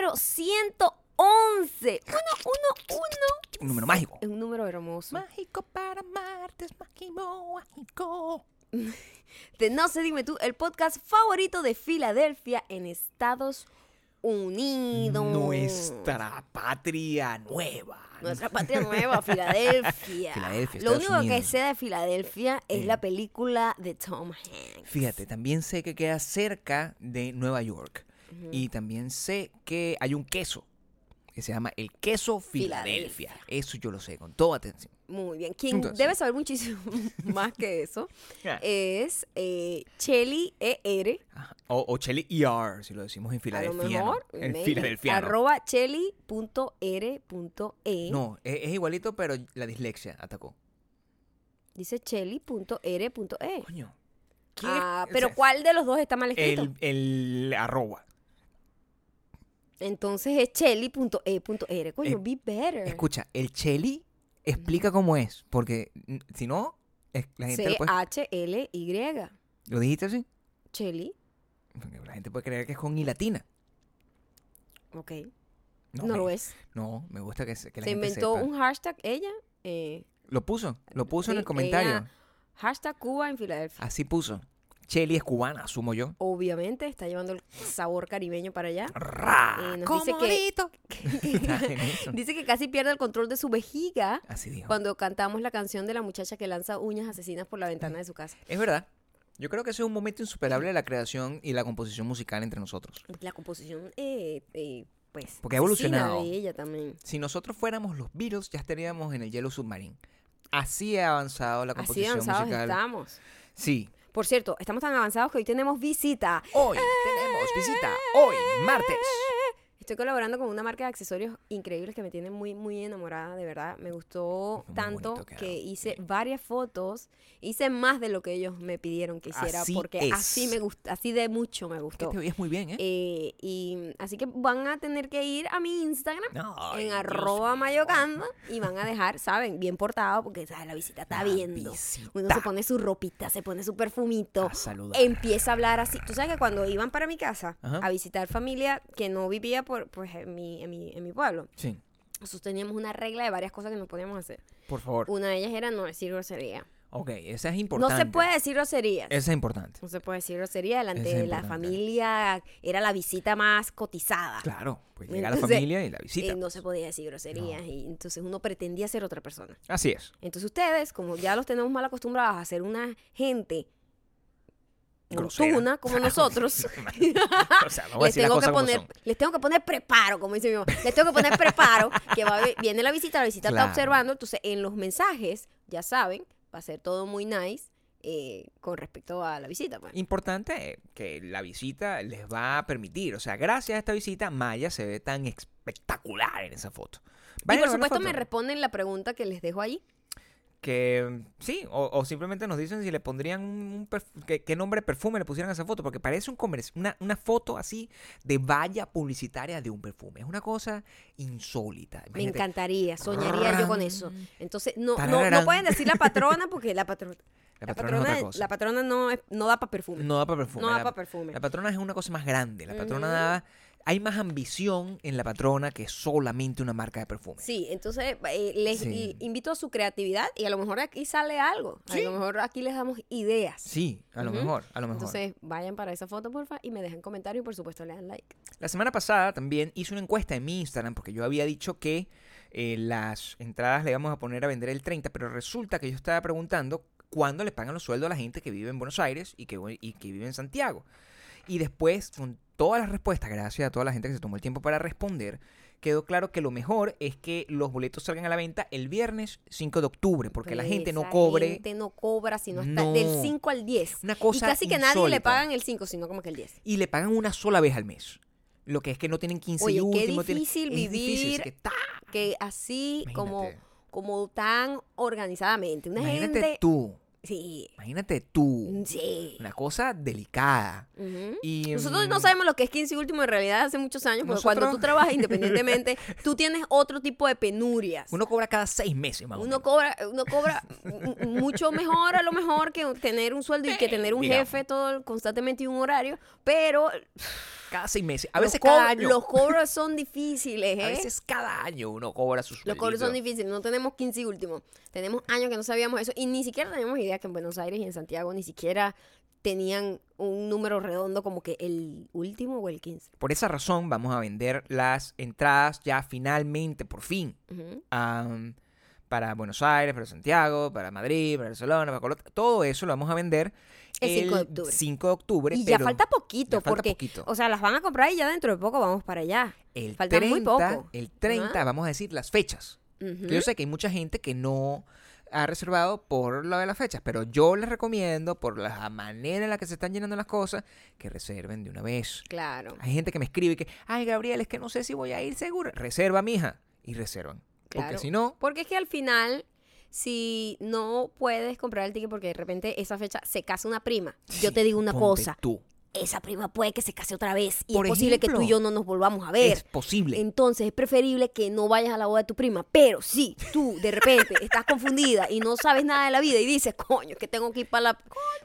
número 111. Uno, uno, uno. Un número mágico. Es un número hermoso. Mágico para martes, mágico, mágico. De No sé, dime tú, el podcast favorito de Filadelfia en Estados Unidos. Nuestra patria nueva. Nuestra patria nueva, Filadelfia. Filadelfia, Lo único que sé de Filadelfia es Eh. la película de Tom Hanks. Fíjate, también sé que queda cerca de Nueva York. Y también sé que hay un queso que se llama el queso Filadelfia. Filadelfia. Eso yo lo sé, con toda atención. Muy bien. Quien Entonces. debe saber muchísimo más que eso es eh, Chelly ER. Ajá. O, o Chelly ER, si lo decimos en A lo Filadelfia. mejor. En. Filadelfia. Arroba chelly.r.e. No, es, es igualito, pero la dislexia atacó. Dice chelly.r.e. Coño. ¿qué? Ah, O pero sea, ¿cuál de los dos está mal escrito? el, el arroba. Entonces es chelly.e.r. Coño, Eh, be better. Escucha, el Chelly explica cómo es, porque mm, si no, es- la gente lo, puede- C-H-L-Y. ¿Lo dijiste así. Chelly. Porque la gente puede creer que es con I latina. Ok. No, No, me- lo es. No, me gusta que, se- que la Se gente inventó sepa. un hashtag ella. eh, Lo puso, lo puso en sí, el comentario. ella- hashtag Cuba en Filadelfia. Así puso. Chelly es cubana, asumo yo. Obviamente está llevando el sabor caribeño para allá. ¡Ra! Eh, nos dice que- ¡Comodito! En eso. Dice que casi pierde el control de su vejiga Así dijo. cuando cantamos la canción de la muchacha que lanza uñas asesinas por la ventana de su casa. Es verdad. Yo creo que ese es un momento insuperable de la creación y la composición musical entre nosotros. La composición, eh, eh, pues. Porque ha evolucionado. de ella también. Si nosotros fuéramos los Beatles, ya estaríamos en el Yellow Submarine. Así ha avanzado la Así composición avanzados musical. estamos. Sí. Por cierto, estamos tan avanzados que hoy tenemos visita. Hoy tenemos visita. Hoy, martes. Estoy colaborando con una marca de accesorios increíbles que me tiene muy, muy enamorada, de verdad. Me gustó tanto que hice varias fotos. Hice más de lo que ellos me pidieron que hiciera Así porque es. así me gusta, así de mucho me Que gustó. te oyes muy bien, ¿eh? Eh, y así que van a tener que ir a mi Instagram en arroba mayocando y van a dejar, ¿saben? Bien portado porque ¿sabes? la visita está La viendo. visita. Uno se pone su ropita, se pone su perfumito, A saludar. empieza a hablar así. Tú sabes que cuando iban para mi casa Ajá. a visitar familia que no vivía por, pues, en, mi, en, mi, en mi pueblo, Sí, nosotros teníamos una regla de varias cosas que no podíamos hacer. por favor. Una de ellas era no decir grosería. Ok, esa es No importante. se puede decir groserías. Esa es importante. No se puede decir grosería delante es de la familia. Era la visita más cotizada. Claro, pues llega la familia y la visita. Eh, no se podía decir groserías y entonces uno pretendía ser otra persona. Así es. Entonces ustedes, como ya los tenemos mal acostumbrados a ser una gente Grosera. como nosotros, o sea, les tengo, que poner, les tengo que poner preparo, como dice mi mamá. Les tengo que poner preparo, que va viene la visita, la visita Claro. está observando. Entonces, en los mensajes, ya saben, va a ser todo muy nice eh, con respecto a la visita. pues. Importante que la visita les va a permitir. O sea, gracias a esta visita, Maya se ve tan espectacular en esa foto. Y por supuesto me responden la pregunta que les dejo ahí. Que sí, o, o simplemente nos dicen si le pondrían un, un perf- qué, qué nombre de perfume le pusieran a esa foto, porque parece un comercio, una, una foto así de valla publicitaria de un perfume. Es una cosa insólita. Me encantaría, soñaría yo con eso. Entonces, no, no, no pueden decir la patrona porque la, patro- La la patrona es otra cosa. la patrona no, es- no da para perfume. No da para perfume. No da la, pa' perfume. La patrona es una cosa más grande. La patrona da- Hay más ambición en la patrona que solamente una marca de perfume. Sí, entonces eh, les Sí. i- invito a su creatividad y a lo mejor aquí sale algo. Sí. A lo mejor aquí les damos ideas. Sí, a lo mejor, a lo mejor. Entonces, vayan para esa foto, porfa, y me dejen comentario y por supuesto le dan like. La semana pasada también hice una encuesta en mi Instagram porque yo había dicho que eh, las entradas le íbamos a poner a vender el 30, pero resulta que yo estaba preguntando cuándo le pagan los sueldos a la gente que vive en Buenos Aires y que, y que vive en Santiago. Y después, con todas las respuestas, gracias a toda la gente que se tomó el tiempo para responder, quedó claro que lo mejor es que los boletos salgan a la venta el viernes 5 de octubre, porque la gente no cobre gente no cobra sino hasta No. del 5 al 10. una cosa y casi que nadie le pagan el 5, sino como que el 10. y le pagan una sola vez al mes. Lo que es que no tienen 15 Oye, y último. difícil es difícil, es vivir que ta, Que así como, como tan organizadamente. Una Imagínate gente... tú, Sí, imagínate tú. sí. Una cosa delicada. Y, Nosotros mm, no sabemos lo que es 15 y último en realidad hace muchos años, porque cuando Nosotros- tú trabajas independientemente, tú tienes otro tipo de penurias. Uno cobra cada seis meses, más Uno cobra, uno cobra mucho mejor a lo mejor que tener un sueldo y que tener un digamos. jefe todo constantemente y un horario, pero Cada seis meses. A veces cada año. Los cobros son difíciles, ¿eh? A veces cada año uno cobra sus Los cobros son difíciles, no tenemos 15 y último. Tenemos años que no sabíamos eso y ni siquiera teníamos idea que en Buenos Aires y en Santiago ni siquiera tenían un número redondo como que el último o el 15. Por esa razón vamos a vender las entradas ya finalmente, por fin, am, para Buenos Aires, para Santiago, para Madrid, para Barcelona, para Colo- todo eso lo vamos a vender El 5 de octubre. 5 de octubre, Y ya pero falta poquito, ya falta porque, poquito. o sea, las van a comprar y ya dentro de poco vamos para allá. el falta 30, muy poco. el 30 Ajá. vamos a decir las fechas. Que Yo sé que hay mucha gente que no ha reservado por lo de las fechas, pero yo les recomiendo, por la manera en la que se están llenando las cosas, que reserven de una vez. Claro, Hay gente que me escribe que, ay, Gabriel, es que no sé si voy a ir seguro. Reserva, mija. Y reservan. Claro. Porque si no, porque es que al final, si no puedes comprar el ticket porque de repente esa fecha se casa una prima, yo te digo una cosa, Tú. Esa prima puede que se case otra vez y Por es posible que tú y yo no nos volvamos a ver. Es posible. Entonces es preferible que no vayas a la boda de tu prima. Pero si tú de repente estás confundida y no sabes nada de la vida y dices, coño, es que tengo que ir para la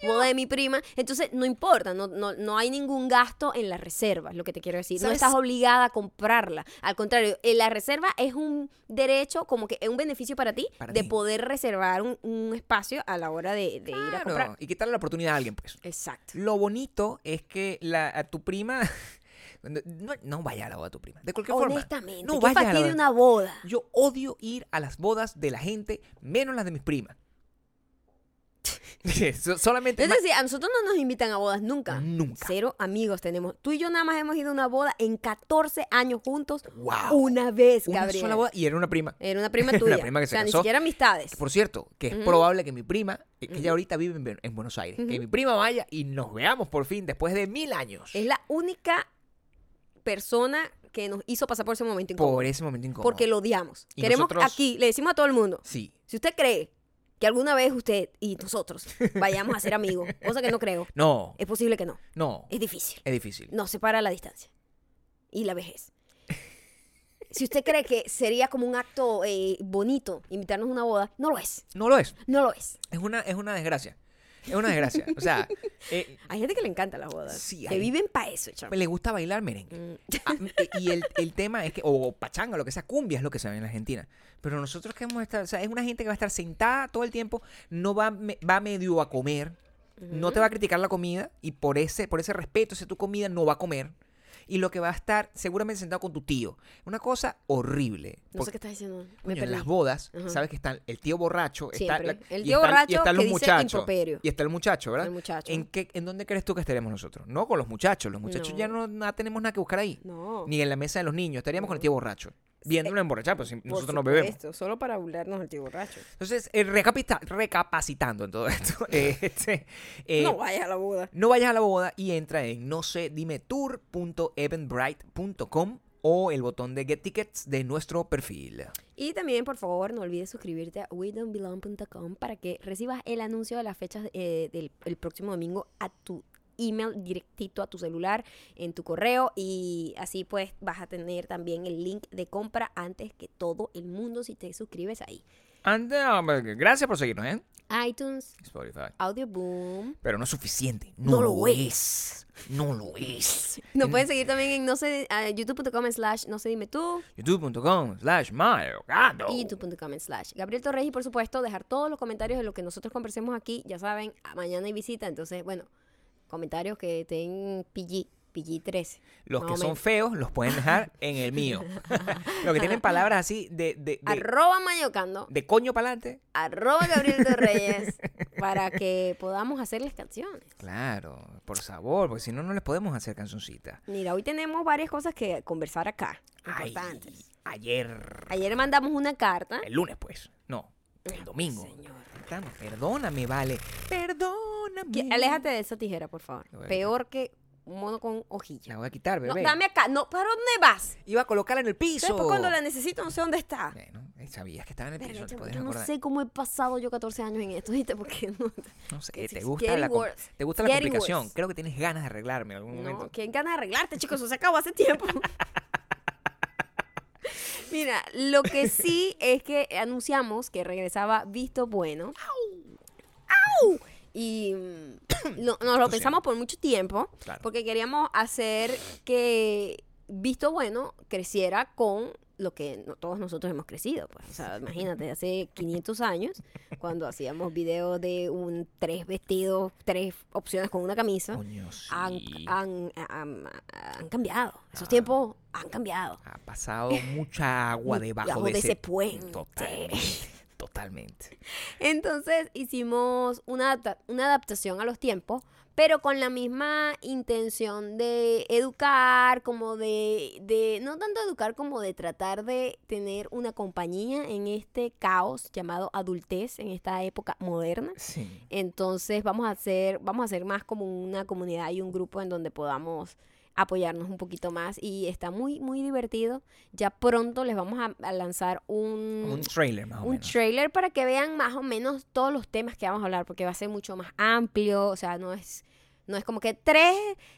boda de mi prima, entonces no importa, no, no, no hay ningún gasto en la reserva, es lo que te quiero decir. No estás obligada a comprarla. Al contrario, la reserva es un derecho, como que es un beneficio para ti Para de poder reservar un, un espacio a la hora de, de ir a comprar. Y quitarle la oportunidad a alguien, pues. Exacto. Lo bonito es que la, a tu prima. No, no vaya a la boda de tu prima. De cualquier forma. Honestamente, No qué vayas a la boda. una boda. Yo odio ir a las bodas de la gente, menos las de mis primas. So- Solamente. Es decir, a nosotros no nos invitan a bodas nunca. Nunca. Cero amigos tenemos. Tú y yo nada más hemos ido a una boda en 14 años juntos. ¡Wow! Una vez, Una Gabriel. sola boda y era una prima. Era una prima tuya. prima que se o sea, ni casó. siquiera amistades. Por cierto, que es probable que mi prima, eh, que ella ahorita vive en, Bu- en Buenos Aires, que mi prima vaya y nos veamos por fin después de mil años. Es la única persona que nos hizo pasar por ese momento incómodo. Por ese momento incómodo. porque lo odiamos. Y Queremos nosotros- aquí, le decimos a todo el mundo, Sí. si usted cree que alguna vez usted y nosotros vayamos a ser amigos, cosa que no creo, No, es posible que no. no. Es difícil. Es difícil. Nos separa la distancia y la vejez. Si usted cree que sería como un acto eh, bonito invitarnos a una boda, no lo es. No lo es. No lo es. Es una, es una desgracia. Es una desgracia. O sea, eh, Hay gente que le encanta las bodas. Sí, que hay. viven para eso, chamo. le gusta bailar merengue. Mm. Ah, eh, y el, el tema es que, o pachanga, lo que sea, cumbia es lo que se ve en la Argentina. Pero nosotros que vamos a estar, o sea, es una gente que va a estar sentada todo el tiempo, no va, me- va medio a comer, no te va a criticar la comida, y por ese, por ese respeto hacia tu comida no va a comer. Y lo que va a estar seguramente sentado con tu tío. Una cosa horrible. No sé qué estás diciendo. Me coño, en las bodas, Ajá. sabes que están el tío borracho, está la- El tío borracho y están los muchachos. Y está el muchacho, ¿verdad? El muchacho. ¿En, qué, ¿En dónde crees tú que estaremos nosotros? No con los muchachos. Los muchachos No. ya no, no tenemos nada que buscar ahí. No. Ni en la mesa de los niños. Estaríamos con el tío borracho. Viéndolo emborrachar, pues nosotros no bebemos. supuesto, Solo para burlarnos del tío borracho. Entonces, eh, recapita- recapacitando en todo esto. eh, este, eh, no vayas a la boda. no vayas a la boda y entra en no sé, dime tour.eventbrite.com o el botón de Get Tickets de nuestro perfil. Y también, por favor, no olvides suscribirte a wedon'tbelong.com para que recibas el anuncio de las fechas eh, del el próximo domingo a tu email directito a tu celular, en tu correo y así pues vas a tener también el link de compra antes que todo el mundo si te suscribes ahí. Ande, hombre, gracias por seguirnos, ¿eh? iTunes, Spotify. Audioboom. Pero no es suficiente. No No, lo es. es. No lo es. Nos En pueden seguir también en no sé, ah, youtube.com slash no sé dime tú youtube.com slash Mario Gato. y youtube.com slash Gabriel Torres y por supuesto dejar todos los comentarios de lo que nosotros conversemos aquí. Ya saben, mañana hay visita, entonces bueno, comentarios que estén PG, PG-13. Los que son feos los pueden dejar en el mío. Los que tienen palabras así de, de, de, Arroba Mayocando, de coño para adelante. arroba Gabriel Torreyes, para que podamos hacerles canciones. Claro, por sabor, porque si no, no les podemos hacer cancioncita. Mira, hoy tenemos varias cosas que conversar acá, Ay, importantes. ayer. Ayer mandamos una carta. El lunes, pues. No, el domingo. Señor. Perdóname, vale. Perdóname. Que- Aléjate de esa tijera, por favor. Lo voy a Peor que un mono con hojilla. La voy a quitar, No, bebé. dame acá. No, ¿para dónde vas? Iba a colocarla en el piso. Después cuando la necesito no sé dónde está. Bueno, eh, sabías que estaba en el Verga, piso, no te chamo, podías yo no acordar. sé cómo he pasado yo 14 años en esto, ¿viste? Porque no, No sé, It's te gusta getting la, com- worse. te gusta la Getting complicación. worse. Creo que tienes ganas de arreglarme en algún no, momento. ¿quién ganas de arreglarte, chicos? Eso se acabó hace tiempo. Mira, lo que sí es que anunciamos que regresaba Visto Bueno. ¡Au! Y mm, no- nos lo Lo pensamos por mucho tiempo Claro. porque queríamos hacer que Visto Bueno creciera con lo que no- todos nosotros hemos crecido. Pues. O sea, imagínate, hace 500 años, cuando hacíamos videos de un tres vestidos, tres opciones con una camisa, Coño, sí. han, han- han- han cambiado. Esos Ah. tiempos han cambiado. Ha pasado mucha agua debajo Debajo de, de ese, ese puente. Totalmente. Totalmente. Entonces hicimos una, una adaptación a los tiempos, pero con la misma intención de educar, como de, de, no tanto educar como de tratar de tener una compañía en este caos llamado adultez, en esta época moderna. Sí. Entonces vamos a hacer, vamos a hacer más como una comunidad y un grupo en donde podamos apoyarnos un poquito más y está muy, muy divertido. Ya pronto les vamos a, a lanzar un, Un trailer más o un menos. trailer para que vean más o menos todos los temas que vamos a hablar, porque va a ser mucho más amplio, o sea, no es, no es como que tres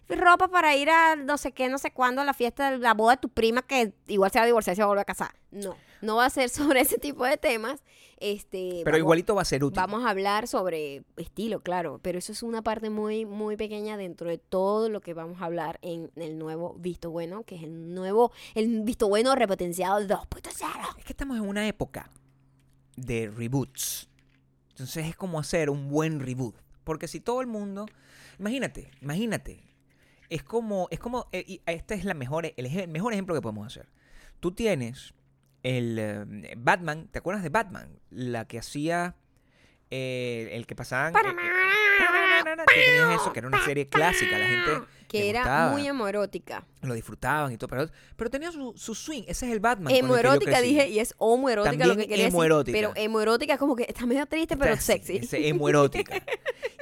ropas para ir a no sé qué, no sé cuándo, a la fiesta, de la boda de tu prima, que igual se va a divorciar y se va a volver a casar. No, no va a ser sobre ese tipo de temas. Este, Pero vamos- igualito va a ser útil. Vamos a hablar sobre estilo, claro, pero eso es una parte muy, muy pequeña dentro de todo lo que vamos a hablar en el nuevo Visto Bueno, que es el nuevo, el Visto Bueno repotenciado 2.0. Es que estamos en una época de reboots. Entonces es como hacer un buen reboot. Porque si todo el mundo. Imagínate, imagínate. Es como. Es como. y este es la mejor, el, ej- el mejor ejemplo que podemos hacer. Tú tienes el eh, Batman. ¿Te acuerdas de Batman? La que hacía. eh, el que pasaban. eh, tú tenías eso, que era una serie clásica. La gente. Que era gustaba, muy emorótica. Lo disfrutaban y todo. Pero, pero tenía su, su swing. Ese es el Batman. que Hemoerótica dije, y es homoerótica lo También que quería decir. hemoerótica. Pero hemoerótica es como que está medio triste, pero sexy. Es hemoerótica.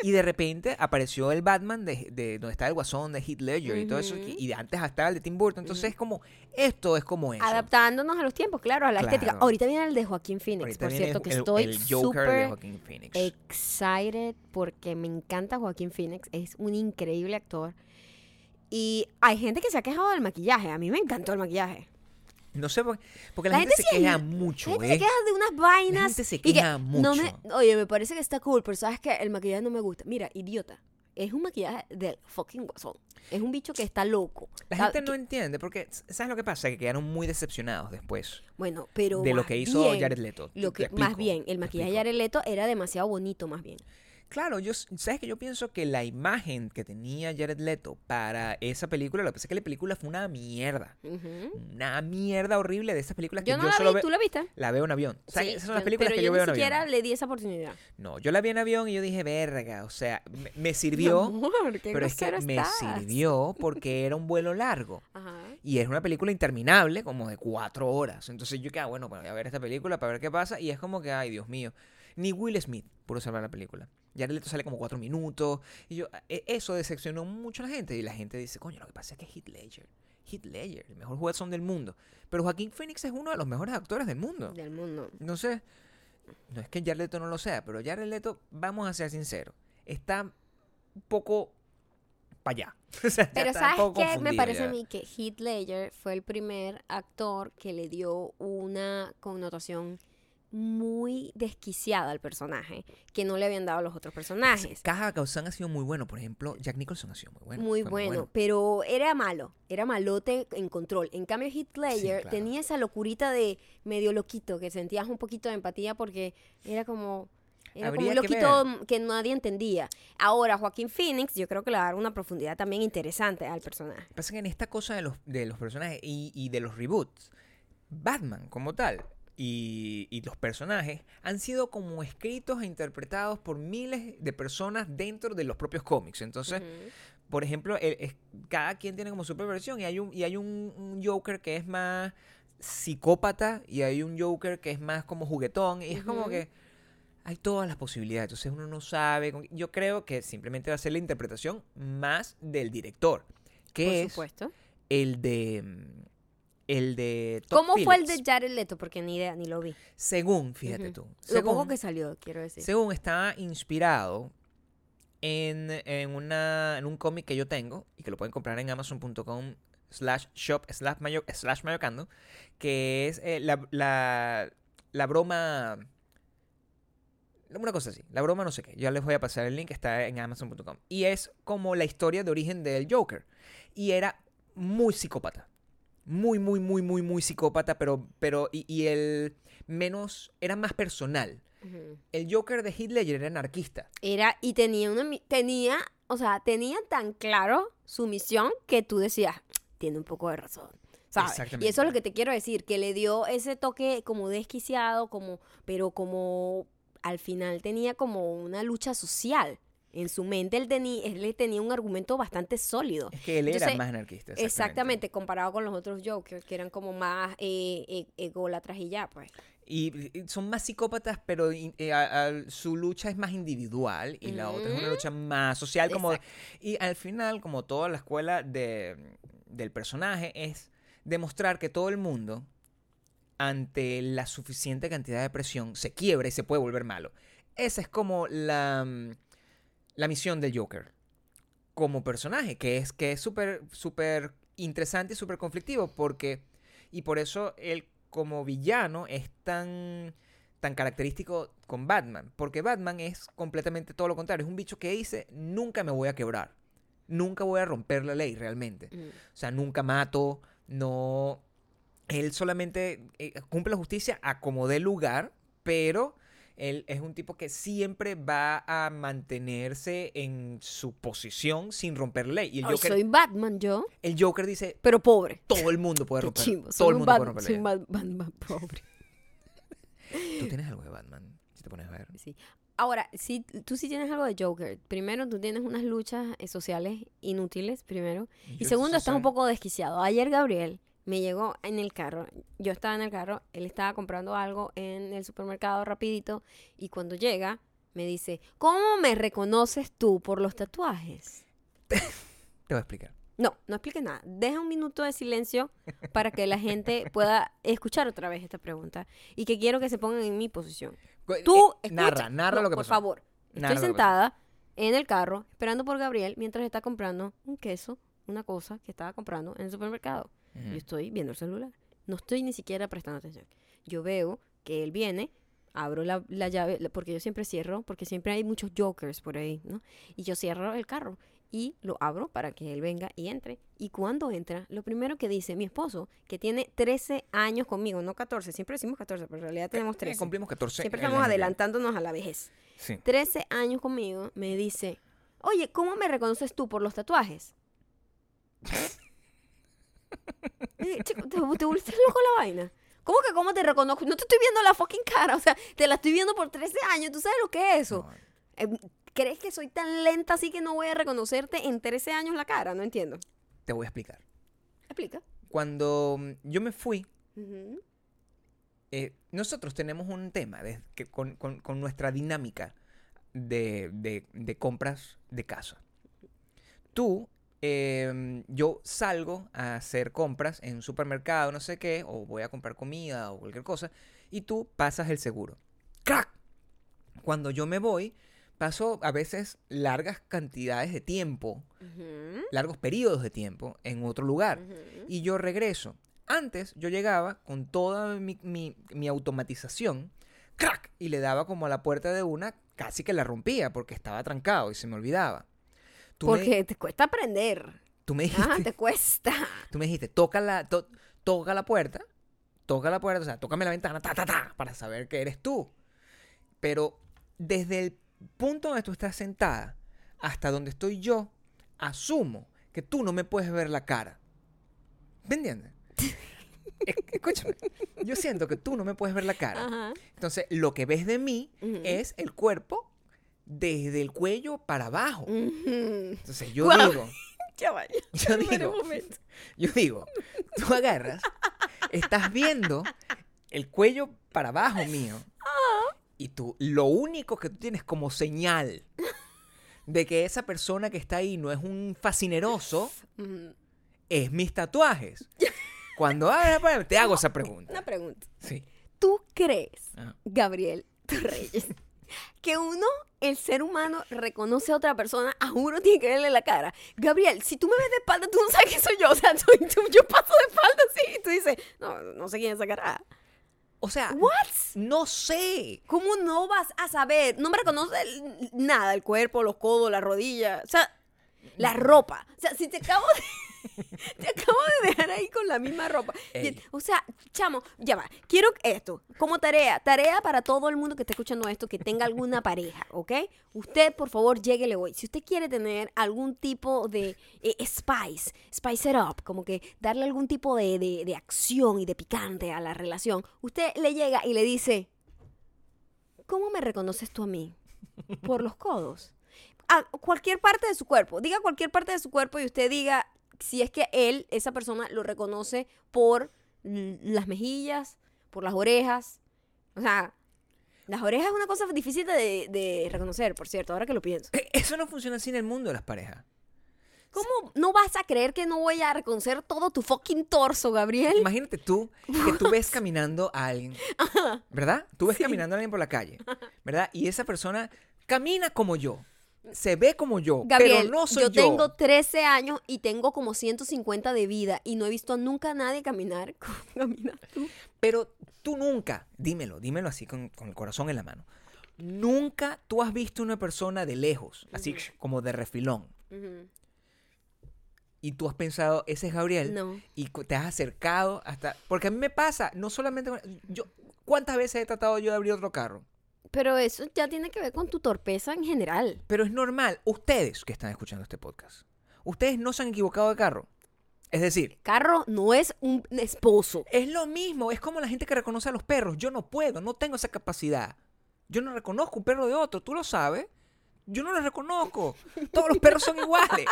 y de repente apareció el Batman de, de donde está el guasón de Heath Ledger y todo eso. Y antes hasta el de Tim Burton. Entonces es como, esto es como eso. Adaptándonos a los tiempos, claro, a la estética. Ahorita viene el de Joaquín Phoenix, Ahorita por cierto, que el, estoy el Joker de súper excited porque me encanta Joaquín Phoenix, es un increíble actor. Y hay gente que se ha quejado del maquillaje, a mí me encantó el maquillaje. No sé, por- porque la, La gente, gente se queja La mucho, gente ¿eh? se queja de unas vainas. La gente se y que queja no me- mucho. oye, me parece que está cool, pero sabes que el maquillaje no me gusta. Mira, idiota. Es un maquillaje del fucking guasón. Es un bicho que está loco. La gente no que- entiende, porque ¿sabes lo que pasa? Que quedaron muy decepcionados después Bueno, pero. de lo que hizo bien, Jared Leto. Lo que, más bien, el maquillaje de. Jared Leto era demasiado bonito, más bien. Claro, yo, sabes que yo pienso que la imagen que tenía Jared Leto para esa película, lo que pasa es que la película fue una mierda. Una mierda horrible de esas películas que Yo yo, no la solo vi, ¿tú la viste? la veo en avión. O sea, Sí, esas son las yo- películas pero que yo, yo veo en ni siquiera avión. le di esa oportunidad. No, yo la vi en avión y yo dije, verga, o sea, me, me sirvió, Amor, qué pero es que me sirvió porque era un vuelo largo. Ajá. Y es una película interminable, como de cuatro horas. Entonces yo que, ah, bueno, pues voy a ver esta película para ver qué pasa. Y es como que, ay, Dios mío. Ni Will Smith pudo salvar la película. Jared Leto sale como cuatro minutos. Y yo, e- eso decepcionó mucho a la gente. Y la gente dice, coño, lo que pasa es que Heath Ledger. Heath Ledger, el mejor jugador del mundo. Pero Joaquín Phoenix es uno de los mejores actores del mundo. Del mundo. No sé. No es que Jared Leto no lo sea, pero Jared Leto, vamos a ser sinceros, está un poco para allá. O sea, ya Pero ¿sabes qué? Me parece ya. a mí que Heath Ledger fue el primer actor que le dio una connotación muy desquiciada al personaje que no le habían dado los otros personajes. Caja Causán ha sido muy bueno. Por ejemplo, Jack Nicholson ha sido muy bueno. muy bueno, pero era malo, era malote en control. En cambio, Heath Ledger claro. tenía esa locurita de medio loquito, que sentías un poquito de empatía porque era como... Era como Habría un loquito que nadie entendía. Ahora, Joaquín Phoenix, yo creo que le va a dar una profundidad también interesante al personaje. Pasa que en esta cosa de los, de los personajes y, y de los reboots, Batman como tal y, y los personajes han sido como escritos e interpretados por miles de personas dentro de los propios cómics. Entonces, por ejemplo, el- es- cada quien tiene como su propia versión y hay un, y hay un, un Joker que es más psicópata y hay un Joker que es más como juguetón y es como que hay todas las posibilidades, entonces uno no sabe. Yo creo que simplemente va a ser la interpretación más del director, que Por es supuesto. el de el de ¿Cómo fue el de. Jared Leto? Porque ni idea, ni lo vi. Según, fíjate tú, Lo poco según, que salió, quiero decir. según está inspirado en, en una en un cómic que yo tengo y que lo pueden comprar en amazon.com slash shop slash, mayo, slash mayocando que es eh, la, la, la broma Una cosa así, la broma no sé qué. Ya les voy a pasar el link, está en amazon.com. Y es como la historia de origen del Joker. Y era muy psicópata. Muy, muy, muy, muy, muy psicópata, pero, pero, y, y el menos, era más personal. El Joker de Heath Ledger era anarquista. Era, y tenía una, tenía, o sea, tenía tan claro su misión que tú decías, tiene un poco de razón. ¿sabes? Y eso es lo que te quiero decir, que le dio ese toque como desquiciado, como, pero como al final tenía como una lucha social. En su mente él, tenía él tenía un argumento bastante sólido. Es que él era Entonces, más anarquista. Exactamente. comparado con los otros Jokers, que eran como más eh, eh, ególatras y ya, pues. Y, son más psicópatas, pero eh, a- a- su lucha es más individual y la otra es una lucha más social. Como, Exacto. y al final, como toda la escuela de, del personaje, es demostrar que todo el mundo, ante la suficiente cantidad de presión, se quiebra y se puede volver malo. Esa es como la, mm, la misión del Joker como personaje, que es que es súper, súper interesante y súper conflictivo, porque, y por eso él como villano es tan, tan característico con Batman, porque Batman es completamente todo lo contrario, es un bicho que dice, nunca me voy a quebrar, nunca voy a romper la ley realmente, Mm. o sea, nunca mato, no, él solamente eh, cumple la justicia a como dé lugar, pero él es un tipo que siempre va a mantenerse en su posición sin romper ley. Y el Joker, soy Batman yo, el Joker dice, pero pobre. todo el mundo puede romper, chimbo. todo el un mundo puede romper soy. Bat- Batman pobre. ¿Tú tienes algo de Batman? Si te pones a ver. Sí. Ahora, si tú sí tienes algo de Joker. Primero, tú tienes unas luchas eh, sociales inútiles, primero. Y segundo, estás un poco desquiciado. Ayer Gabriel me llegó en el carro. Yo estaba en el carro, él estaba comprando algo en el supermercado rapidito y cuando llega me dice, ¿cómo me reconoces tú por los tatuajes? Te voy a explicar. No, no expliques nada. Deja un minuto de silencio para que la gente pueda escuchar otra vez esta pregunta y que quiero que se pongan en mi posición. Tú, Eh, escucha. narra, narra No, lo que por pasó. favor. Narra Estoy sentada en el carro esperando por Gabriel mientras está comprando un queso, una cosa que estaba comprando en el supermercado. Yo estoy viendo el celular. No estoy ni siquiera prestando atención. Yo veo que él viene, abro la, la llave, la- porque yo siempre cierro, porque siempre hay muchos jokers por ahí, ¿no? Y yo cierro el carro y lo abro para que él venga y entre. Y cuando entra, lo primero que dice mi esposo, que tiene 13 años conmigo, no 14, siempre decimos 14, pero en realidad tenemos Eh, 13. Cumplimos 14. Siempre estamos adelantándonos a la vejez. Sí. 13 años conmigo, me dice, oye, ¿cómo me reconoces tú por los tatuajes? Chico, ¿te, te volviste loco la vaina? ¿Cómo que cómo te reconozco? No te estoy viendo la fucking cara, o sea, te la estoy viendo por 13 años, ¿tú sabes lo que es eso? No, Eh, ¿Crees que soy tan lenta así que no voy a reconocerte en 13 años la cara? No entiendo. te voy a explicar. Explica. Cuando mm, yo me fui, eh, nosotros tenemos un tema de, que con, con- con nuestra dinámica de, de- de compras de casa. Tú, eh, yo salgo a hacer compras en un supermercado, no sé qué, o voy a comprar comida o cualquier cosa, y tú pasas el seguro. ¡Crack! Cuando yo me voy, paso a veces largas cantidades de tiempo, largos periodos de tiempo en otro lugar y yo regreso. Antes yo llegaba con toda mi, mi- mi automatización, ¡crack! Y le daba como a la puerta de una, casi que la rompía porque estaba trancado y se me olvidaba. Tú, me, Porque te cuesta aprender. tú, me dijiste, Ah, te cuesta. tú me dijiste, toca la, to- toca la puerta, toca la puerta, o sea, tócame la ventana, ta, ta, ta, para saber que eres tú. Pero desde el punto donde tú estás sentada hasta donde estoy yo, asumo que tú no me puedes ver la cara. ¿Me entiendes? Es- Escúchame, yo siento que tú no me puedes ver la cara. Ajá. Entonces, lo que ves de mí es el cuerpo desde el cuello para abajo. Entonces, yo digo, Ya vaya. yo digo, yo digo, tú agarras, estás viendo el cuello para abajo mío. Y tú, lo único que tú tienes como señal de que esa persona que está ahí no es un fascineroso, es mis tatuajes. Cuando ah, te hago esa pregunta. Una pregunta. Sí. ¿Tú crees, Ah. Gabriel Reyes, que uno, el ser humano, reconoce a otra persona, a uno tiene que verle la cara? Gabriel, si tú me ves de espalda, tú no sabes quién soy yo. O sea, soy tú, yo paso de espalda así y tú dices, no, no sé quién es esa cara. O sea, ¿What? no sé. ¿Cómo no vas a saber? No me reconoce el- nada, el cuerpo, los codos, la rodilla, o sea, la ropa. O sea, si te acabo de... Te acabo de dejar ahí con la misma ropa. Ey. O sea, chamo, ya va. Quiero esto, como tarea, tarea para todo el mundo que esté escuchando esto, que tenga alguna pareja, ¿ok? Usted, por favor, lléguele hoy. Si usted quiere tener algún tipo de eh, spice, spice it up, como que darle algún tipo de, de- de acción y de picante a la relación, usted le llega y le dice, ¿cómo me reconoces tú a mí? Por los codos. A cualquier parte de su cuerpo. Diga cualquier parte de su cuerpo y usted diga si es que él, esa persona, lo reconoce por las mejillas, por las orejas. O sea, las orejas es una cosa difícil de, de reconocer, por cierto, ahora que lo pienso. Eh, Eso no funciona así en el mundo de las parejas. ¿Cómo no vas a creer que no voy a reconocer todo tu fucking torso, Gabriel? Imagínate tú que tú ves caminando a alguien, ¿verdad? Tú ves caminando a alguien por la calle, ¿verdad? Y esa persona camina como yo, se ve como yo, Gabriel, pero no soy yo yo. tengo 13 años y tengo como 150 de vida y no he visto nunca a nadie caminar como caminas tú. Pero tú nunca, dímelo, dímelo así con, con el corazón en la mano. Nunca tú has visto una persona de lejos, así como de refilón, y tú has pensado, ese es Gabriel, No. y te has acercado hasta... Porque a mí me pasa, no solamente... yo ¿Cuántas veces he tratado yo de abrir otro carro? Pero eso ya tiene que ver con tu torpeza en general. Pero es normal, ustedes que están escuchando este podcast, ustedes no se han equivocado de carro. Es decir, Carro no es un esposo. es lo mismo, es como la gente que reconoce a los perros. Yo no puedo, no tengo esa capacidad. Yo no reconozco un perro de otro, tú lo sabes. Yo no lo reconozco. Todos los perros son iguales.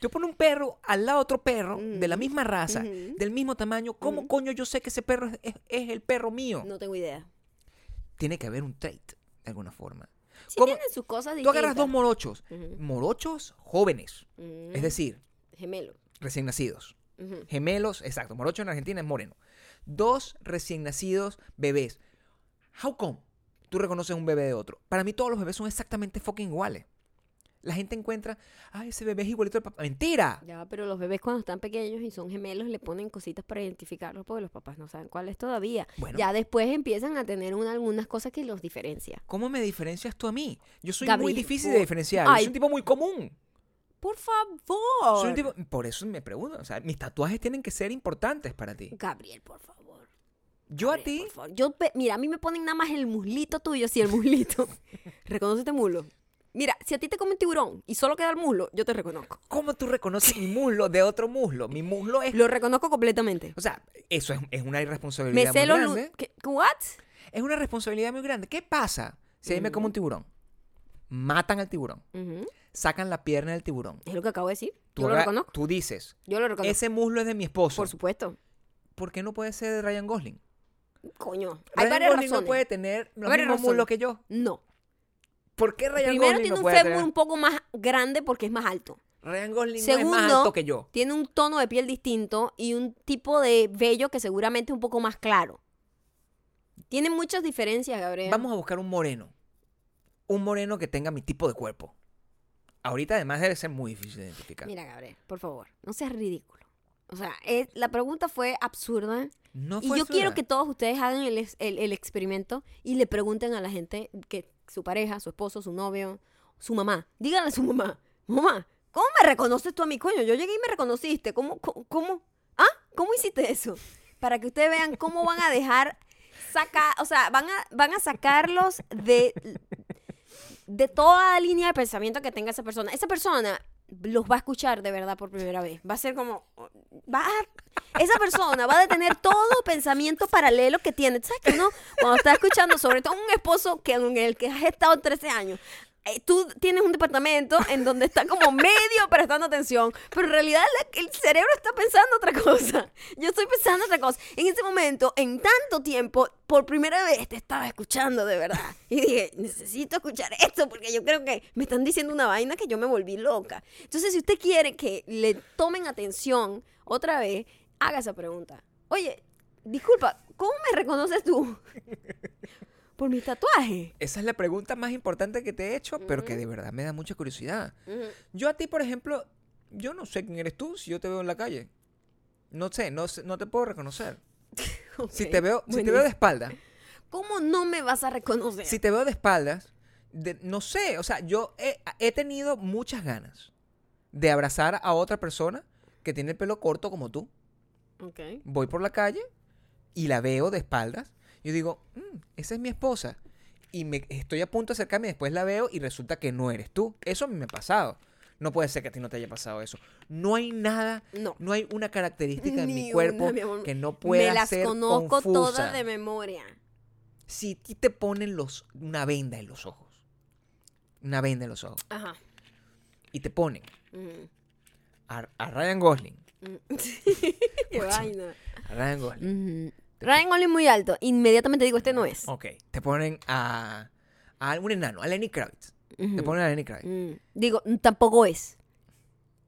Tú pones un perro al lado de otro perro de la misma raza, Ujú. del mismo tamaño. ¿Cómo coño yo sé que ese perro es, es- es el perro mío? No tengo idea. Tiene que haber un trait, de alguna forma. Sí ¿Cómo? tienen sus cosas Tú distintas. agarras dos morochos, morochos jóvenes, Mm, es decir, Gemelo. recién nacidos. Gemelos, exacto, morocho en Argentina es moreno. Dos recién nacidos bebés. How come tú reconoces un bebé de otro? Para mí todos los bebés son exactamente fucking iguales. La gente encuentra, ay, ese bebé es igualito al papá. ¡Mentira! Ya, pero los bebés cuando están pequeños y son gemelos le ponen cositas para identificarlos porque los papás no saben cuál es todavía. Bueno. Ya después empiezan a tener una- algunas cosas que los diferencia. ¿Cómo me diferencias tú a mí? Yo soy muy difícil por- de diferenciar. Yo soy un tipo muy común. Por favor. Soy un tipo- por eso me pregunto, o sea, mis tatuajes tienen que ser importantes para ti. Gabriel, por favor. Yo a ti. Yo, mira, a mí me ponen nada más el muslito tuyo, si el muslito. Reconoce este muslo. Mira, si a ti te come un tiburón y solo queda el muslo, yo te reconozco. ¿cómo tú reconoces mi muslo de otro muslo? Mi muslo es... Lo reconozco completamente. O sea, eso es, es una Me irresponsabilidad sé muy grande. ¿Qué? ¿What? Es una responsabilidad muy grande. ¿Qué pasa si ahí me como un tiburón? Matan al tiburón. Ujú. Sacan la pierna del tiburón. Es lo que acabo de decir. Tú, Yo lo haga- reconozco. tú dices, Yo lo reconozco. ese muslo es de mi esposo. Por supuesto. ¿Por qué no puede ser de Ryan Gosling? Coño. Hay Ryan varias Gosling razones. no puede tener los Varias mismos muslos que yo. No. ¿Por qué Ryan Primero Gosling tiene no un puede fémur tener? un poco más grande porque es más alto. Ryan Gosling no es Segundo, más alto que yo. tiene un tono de piel distinto y un tipo de vello que seguramente es un poco más claro. Tiene muchas diferencias, Gabriel. Vamos a buscar un moreno. Un moreno que tenga mi tipo de cuerpo. Ahorita además debe ser muy difícil de identificar. Mira, Gabriel, por favor, no seas ridículo. O sea, es- la pregunta fue absurda. no Y fue yo quiero absurda. que todos ustedes hagan el, ex- el- el experimento y le pregunten a la gente que su pareja, su esposo, su novio, su mamá. Díganle a su mamá, mamá, ¿cómo me reconoces tú a mi coño? Yo llegué y me reconociste. ¿Cómo, cómo, cómo? ¿Ah? ¿Cómo hiciste eso? Para que ustedes vean cómo van a dejar sacar, o sea, van a, van a sacarlos de, de toda línea de pensamiento que tenga esa persona. Esa persona los va a escuchar de verdad por primera vez. Va a ser como, va a- esa persona va a detener todo pensamiento paralelo que tiene. ¿Sabes que uno cuando está escuchando, sobre todo un esposo que el que has estado 13 años, tú tienes un departamento en donde está como medio prestando atención, pero en realidad el cerebro está pensando otra cosa. Yo estoy pensando otra cosa. En ese momento, en tanto tiempo, por primera vez te estaba escuchando de verdad. Y dije, necesito escuchar esto porque yo creo que me están diciendo una vaina que yo me volví loca. Entonces, si usted quiere que le tomen atención otra vez, haga esa pregunta. Oye, disculpa, ¿cómo me reconoces tú? Por mi tatuaje. Esa es la pregunta más importante que te he hecho, pero que de verdad me da mucha curiosidad. Yo a ti, por ejemplo, yo no sé quién eres tú si yo te veo en la calle. No sé, no, te puedo reconocer. Si te veo, si te veo de espalda, ¿Cómo no me vas a reconocer? si te veo de espaldas, de- no sé, o sea, yo he, he tenido muchas ganas de abrazar a otra persona que tiene el pelo corto como tú. Ok. Voy por la calle y la veo de espaldas. Yo digo, "Mm, esa es mi esposa. Y me, estoy a punto de acercarme y después la veo y resulta que no eres tú. Eso a mí me ha pasado. No puede ser que a ti no te haya pasado eso. No hay nada, No. no hay una característica en mi cuerpo una, mi amor. que no pueda me las ser conozco confusa. todas de memoria. Si a ti te ponen los, una venda en los ojos, una venda en los ojos, Ajá. y te ponen Ujú. a, a Ryan Gosling, Mm. Qué vaina. a Ryan Gosling. Ryan Gosling muy alto. Inmediatamente digo, este no es. ok, te ponen a, a un enano, a Lenny Kravitz, te ponen a Lenny Kravitz. Mm. Digo, mm, tampoco es.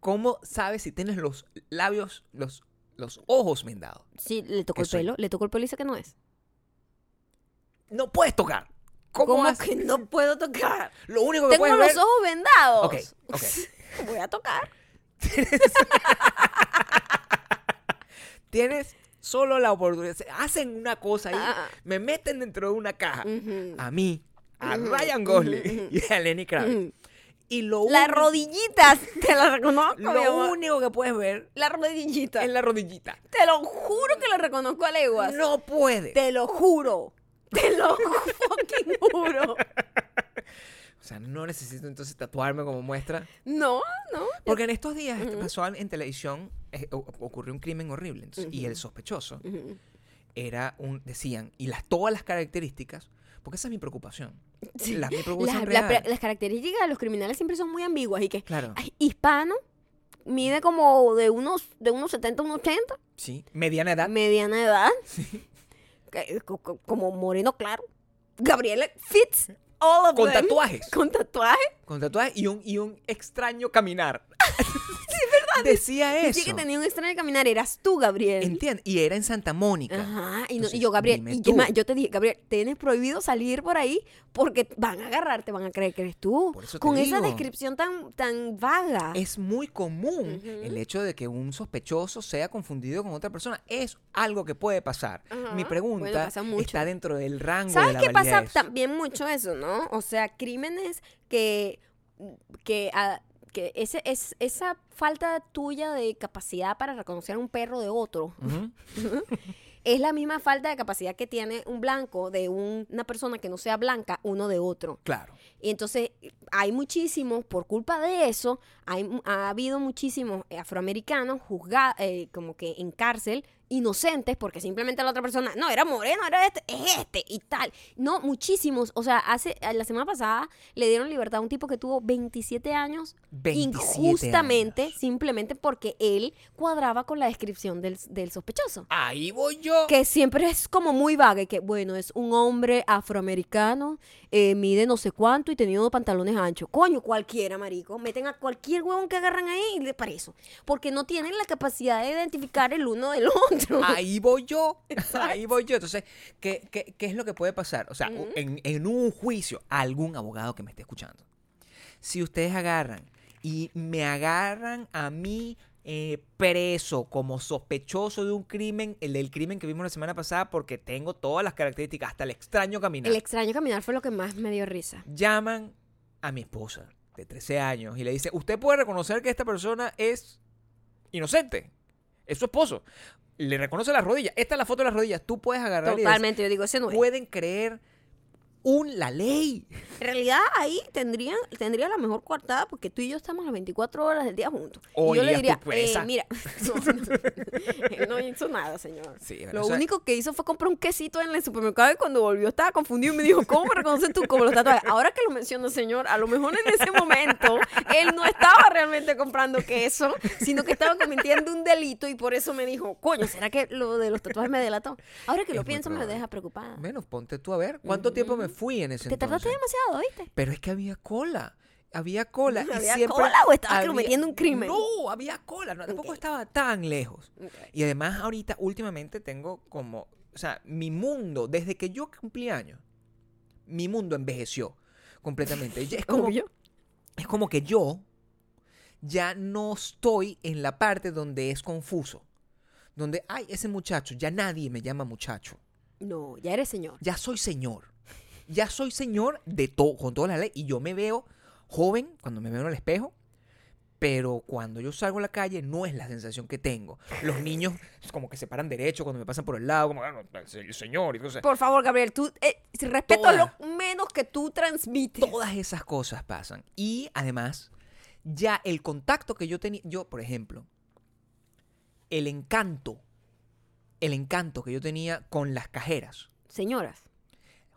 ¿Cómo sabes si tienes los labios, los, los ojos vendados? Sí, le tocó el pelo. Le tocó el pelo y dice que no es. No puedes tocar. ¿Cómo, ¿Cómo que no puedo tocar? Lo único que Tengo los ver... ojos vendados. Ok, ok. Voy a tocar. Tienes solo la oportunidad. Hacen una cosa ahí, Ah. me meten dentro de una caja. A mí, a Ryan Gosling y a Lenny Kravitz. Y lo, Las rodillitas, te las reconozco, lo único que puedes ver La rodillita. es la rodillita. Te lo juro que la reconozco a leguas. No puedes. Te lo juro. Te lo fucking juro. O sea, no necesito entonces tatuarme como muestra. No, no. Porque en estos días Ujú. pasó en televisión, eh, ocurrió un crimen horrible. entonces, Y el sospechoso era un, decían, y las, todas las características, porque esa es mi preocupación. Sí. Mi Las, preocupación la- las características de los criminales siempre son muy ambiguas y que Claro, hispano mide como de unos de unos 70 a unos 80, sí. Mediana edad. mediana edad, co- como moreno claro. Gabriela fits all of Con them. tatuajes. Con tatuaje. Con tatuajes y un, y un extraño caminar. sí. Decía eso. Sí que tenía un extraño caminar, eras tú, Gabriel. Entiende. Y era en Santa Mónica. Ajá, y, no- y yo, Gabriel, y más, yo te dije, Gabriel, tienes prohibido salir por ahí porque van a agarrarte, van a creer que eres tú. Por eso te Con esa digo. descripción tan, tan vaga. Es muy común el hecho de que un sospechoso sea confundido con otra persona. Es algo que puede pasar. Mi Bueno, pregunta mucho. está dentro del rango ¿Sabes de la qué pasa también mucho eso, no? O sea, crímenes que, que, que ese, es, esa falta tuya de capacidad para reconocer a un perro de otro es la misma falta de capacidad que tiene un blanco de un- una persona que no sea blanca uno de otro. Claro. Y entonces hay muchísimos, por culpa de eso, hay, ha habido muchísimos afroamericanos juzgados, como que en cárcel, inocentes, porque simplemente la otra persona, no, era moreno, era este, es este y tal. No, muchísimos. O sea, hace la semana pasada le dieron libertad a un tipo que tuvo 27 años 27 injustamente, años. simplemente porque él cuadraba con la descripción del, del sospechoso Ahí voy yo. que siempre es como muy vaga y que, bueno, es un hombre afroamericano, eh, mide no sé cuánto y tenía unos pantalones anchos. Coño, cualquiera, marico. Meten a cualquier huevón que agarran ahí y le para eso. Porque no tienen la capacidad de identificar el uno del otro. Ahí voy yo. Ahí voy yo. Entonces, ¿qué, qué, qué es lo que puede pasar? O sea, Ujú. en, en un juicio, algún abogado que me esté escuchando, si ustedes agarran y me agarran a mí eh, preso como sospechoso de un crimen, el del crimen que vimos la semana pasada, porque tengo todas las características, hasta el extraño caminar, El extraño caminar fue lo que más me dio risa. llaman a mi esposa de 13 años y le dice, usted puede reconocer que esta persona es inocente, es su esposo. Le reconoce las rodillas. Esta es la foto de las rodillas. Tú puedes agarrar y decir, Totalmente, yo digo, ese no es. pueden creer un, la ley. En realidad ahí tendrían, tendría la mejor coartada porque tú y yo estamos las 24 horas del día juntos. y yo le diría, pues, eh, mira, no, no, él no hizo nada, señor. Sí, Lo o sea, único que hizo fue comprar un quesito en el supermercado y cuando volvió estaba confundido y me dijo, ¿cómo me reconoces tú como los tatuajes? Ahora que lo menciono, señor, a lo mejor en ese momento él no estaba realmente comprando queso, sino que estaba cometiendo un delito y por eso me dijo, coño, ¿será que lo de los tatuajes me delató? Ahora que Es lo pienso me deja preocupada. Menos, ponte tú a ver. ¿Cuánto tiempo me fui en ese Te tardaste entonces? demasiado, ¿viste? Pero es que había cola. Había cola. y ¿Había siempre cola o estabas había- cometiendo un crimen? No, había cola. No, tampoco estaba tan lejos. Y además ahorita, últimamente, tengo como... O sea, mi mundo, desde que yo cumplí años, mi mundo envejeció completamente. Es como, Obvio. es como que yo ya no estoy en la parte donde es confuso. donde, ay, ese muchacho, ya nadie me llama muchacho. No, ya eres señor. Ya soy señor. Ya soy señor de todo, con toda la ley. Y yo me veo joven cuando me veo en el espejo. Pero cuando yo salgo a la calle no es la sensación que tengo. Los niños como que se paran derecho cuando me pasan por el lado, como, "Ah, no, el señor. Y cosas. Por favor, Gabriel, tú eh, respeto Toda. lo menos que tú transmites. Todas esas cosas pasan. Y además, ya el contacto que yo tenía, yo, por ejemplo, el encanto, el encanto que yo tenía con las cajeras Señoras.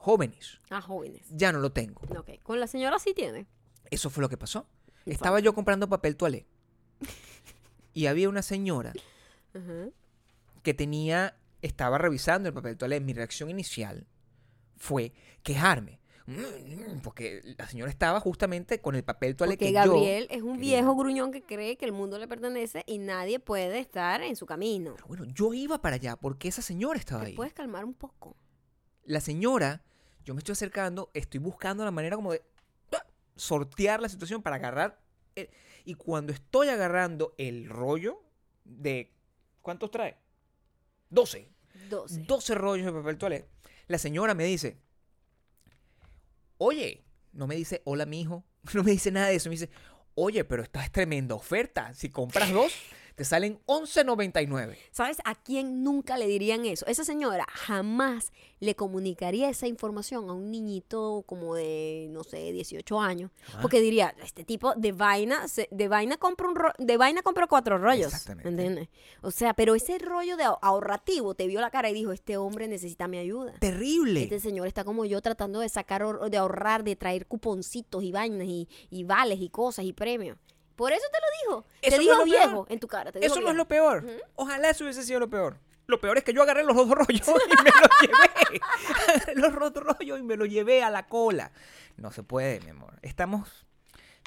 Jóvenes, Ah, jóvenes. ya no lo tengo. Ok, con la señora sí tiene. Eso fue lo que pasó. Estaba yo comprando papel toalé. Y había una señora que tenía, estaba revisando el papel toalé. Mi reacción inicial fue quejarme. Mm, Porque la señora estaba justamente con el papel toalé Porque que Gabriel yo es un quería. viejo gruñón que cree que el mundo le pertenece y nadie puede estar en su camino. Pero bueno, yo iba para allá porque esa señora estaba ¿Te ahí. puedes calmar un poco? La señora, yo me estoy acercando, estoy buscando la manera como de ¡ah! sortear la situación para agarrar. el- y cuando estoy agarrando el rollo de... ¿Cuántos trae? 12. 12. 12 rollos de papel toalé. La señora me dice, oye, no me dice hola mijo, no me dice nada de eso, me dice, oye, pero esta es tremenda oferta. Si compras dos, te salen 11.99. ¿Sabes a quién nunca le dirían eso? Esa señora jamás le comunicaría esa información a un niñito como de, no sé, 18 años. Ah. Porque diría, este tipo de vaina, se- de vaina compra un ro- de vaina compra cuatro rollos. Exactamente. ¿Entiendes? O sea, pero ese rollo de ahor- ahorrativo te vio la cara y dijo, este hombre necesita mi ayuda. Terrible. Este señor está como yo tratando de sacar, de ahorrar, de traer cuponcitos y vainas y, y vales y cosas y premios. Por eso te lo dijo. Eso te no dijo lo peor. viejo en tu cara. te dijo Eso no es viejo. lo peor. Ojalá eso hubiese sido lo peor. Lo peor es que yo agarré los dos rollos y me los llevé. Agarré los dos rollos y me los llevé a la cola. No se puede, mi amor. Estamos.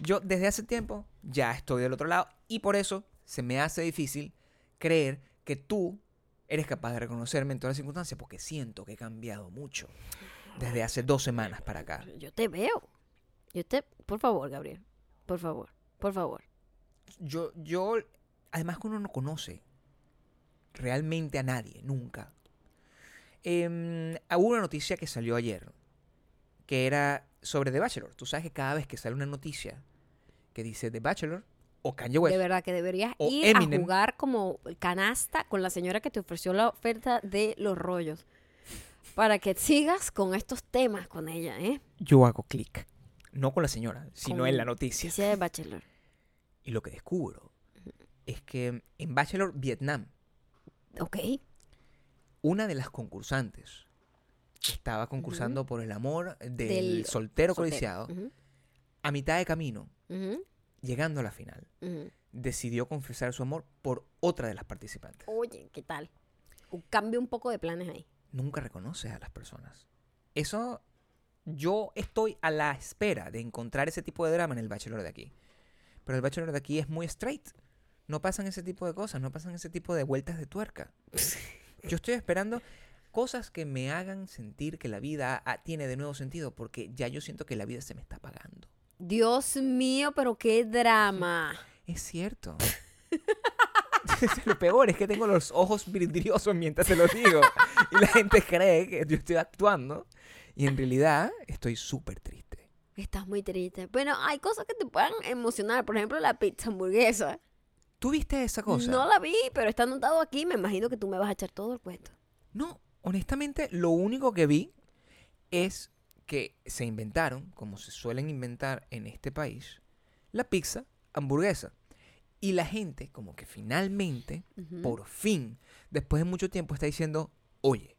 Yo desde hace tiempo ya estoy del otro lado y por eso se me hace difícil creer que tú eres capaz de reconocerme en todas las circunstancias porque siento que he cambiado mucho desde hace dos semanas para acá. Yo te veo. Yo te... Por favor, Gabriel. Por favor. Por favor. Yo, yo, además que uno no conoce realmente a nadie, nunca. Em, hubo una noticia que salió ayer, que era sobre The Bachelor. Tú sabes que cada vez que sale una noticia que dice The Bachelor o Kanye West, de verdad que deberías ir Eminem. a jugar como canasta con la señora que te ofreció la oferta de los rollos. Para que sigas con estos temas con ella, ¿eh? yo hago clic. No con la señora, sino Con en la noticia. Noticia de Bachelor. Y lo que descubro es que en Bachelor Vietnam, Ok. una de las concursantes estaba concursando por el amor del, Del soltero soltero. codiciado. A mitad de camino, llegando a la final, decidió confesar su amor por otra de las participantes. Oye, ¿qué tal? Un cambio un poco de planes ahí. Nunca reconoces a las personas. Eso, yo estoy a la espera de encontrar ese tipo de drama en el Bachelor de aquí. Pero el Bachelor de aquí es muy straight. No pasan ese tipo de cosas, no pasan ese tipo de vueltas de tuerca. Yo estoy esperando cosas que me hagan sentir que la vida ah, tiene de nuevo sentido, porque ya yo siento que la vida se me está apagando. Dios mío, pero qué drama. Es cierto. lo peor es que tengo los ojos vidriosos mientras se lo digo. Y la gente cree que yo estoy actuando. Y en realidad estoy súper triste. Estás muy triste. Bueno, hay cosas que te puedan emocionar. Por ejemplo, la pizza hamburguesa. ¿Tú viste esa cosa? No la vi, pero está anotado aquí. Me imagino que tú me vas a echar todo el cuento. No, honestamente, lo único que vi es que se inventaron, como se suelen inventar en este país, la pizza hamburguesa. Y la gente, como que finalmente, por fin, después de mucho tiempo, está diciendo, oye,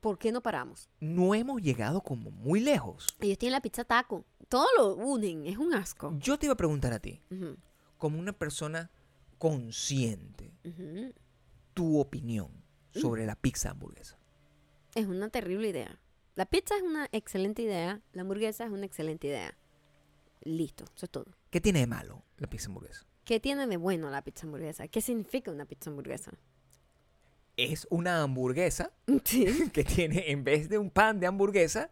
¿Por qué no paramos? no hemos llegado como muy lejos. Ellos tienen la pizza taco. Todo lo unen. Es un asco. Yo te iba a preguntar a ti, como una persona consciente, tu opinión sobre la pizza hamburguesa. Es una terrible idea. La pizza es una excelente idea. La hamburguesa es una excelente idea. Listo. Eso es todo. ¿Qué tiene de malo la pizza hamburguesa? ¿Qué tiene de bueno la pizza hamburguesa? ¿Qué significa una pizza hamburguesa? Es una hamburguesa Sí. que tiene, en vez de un pan de hamburguesa,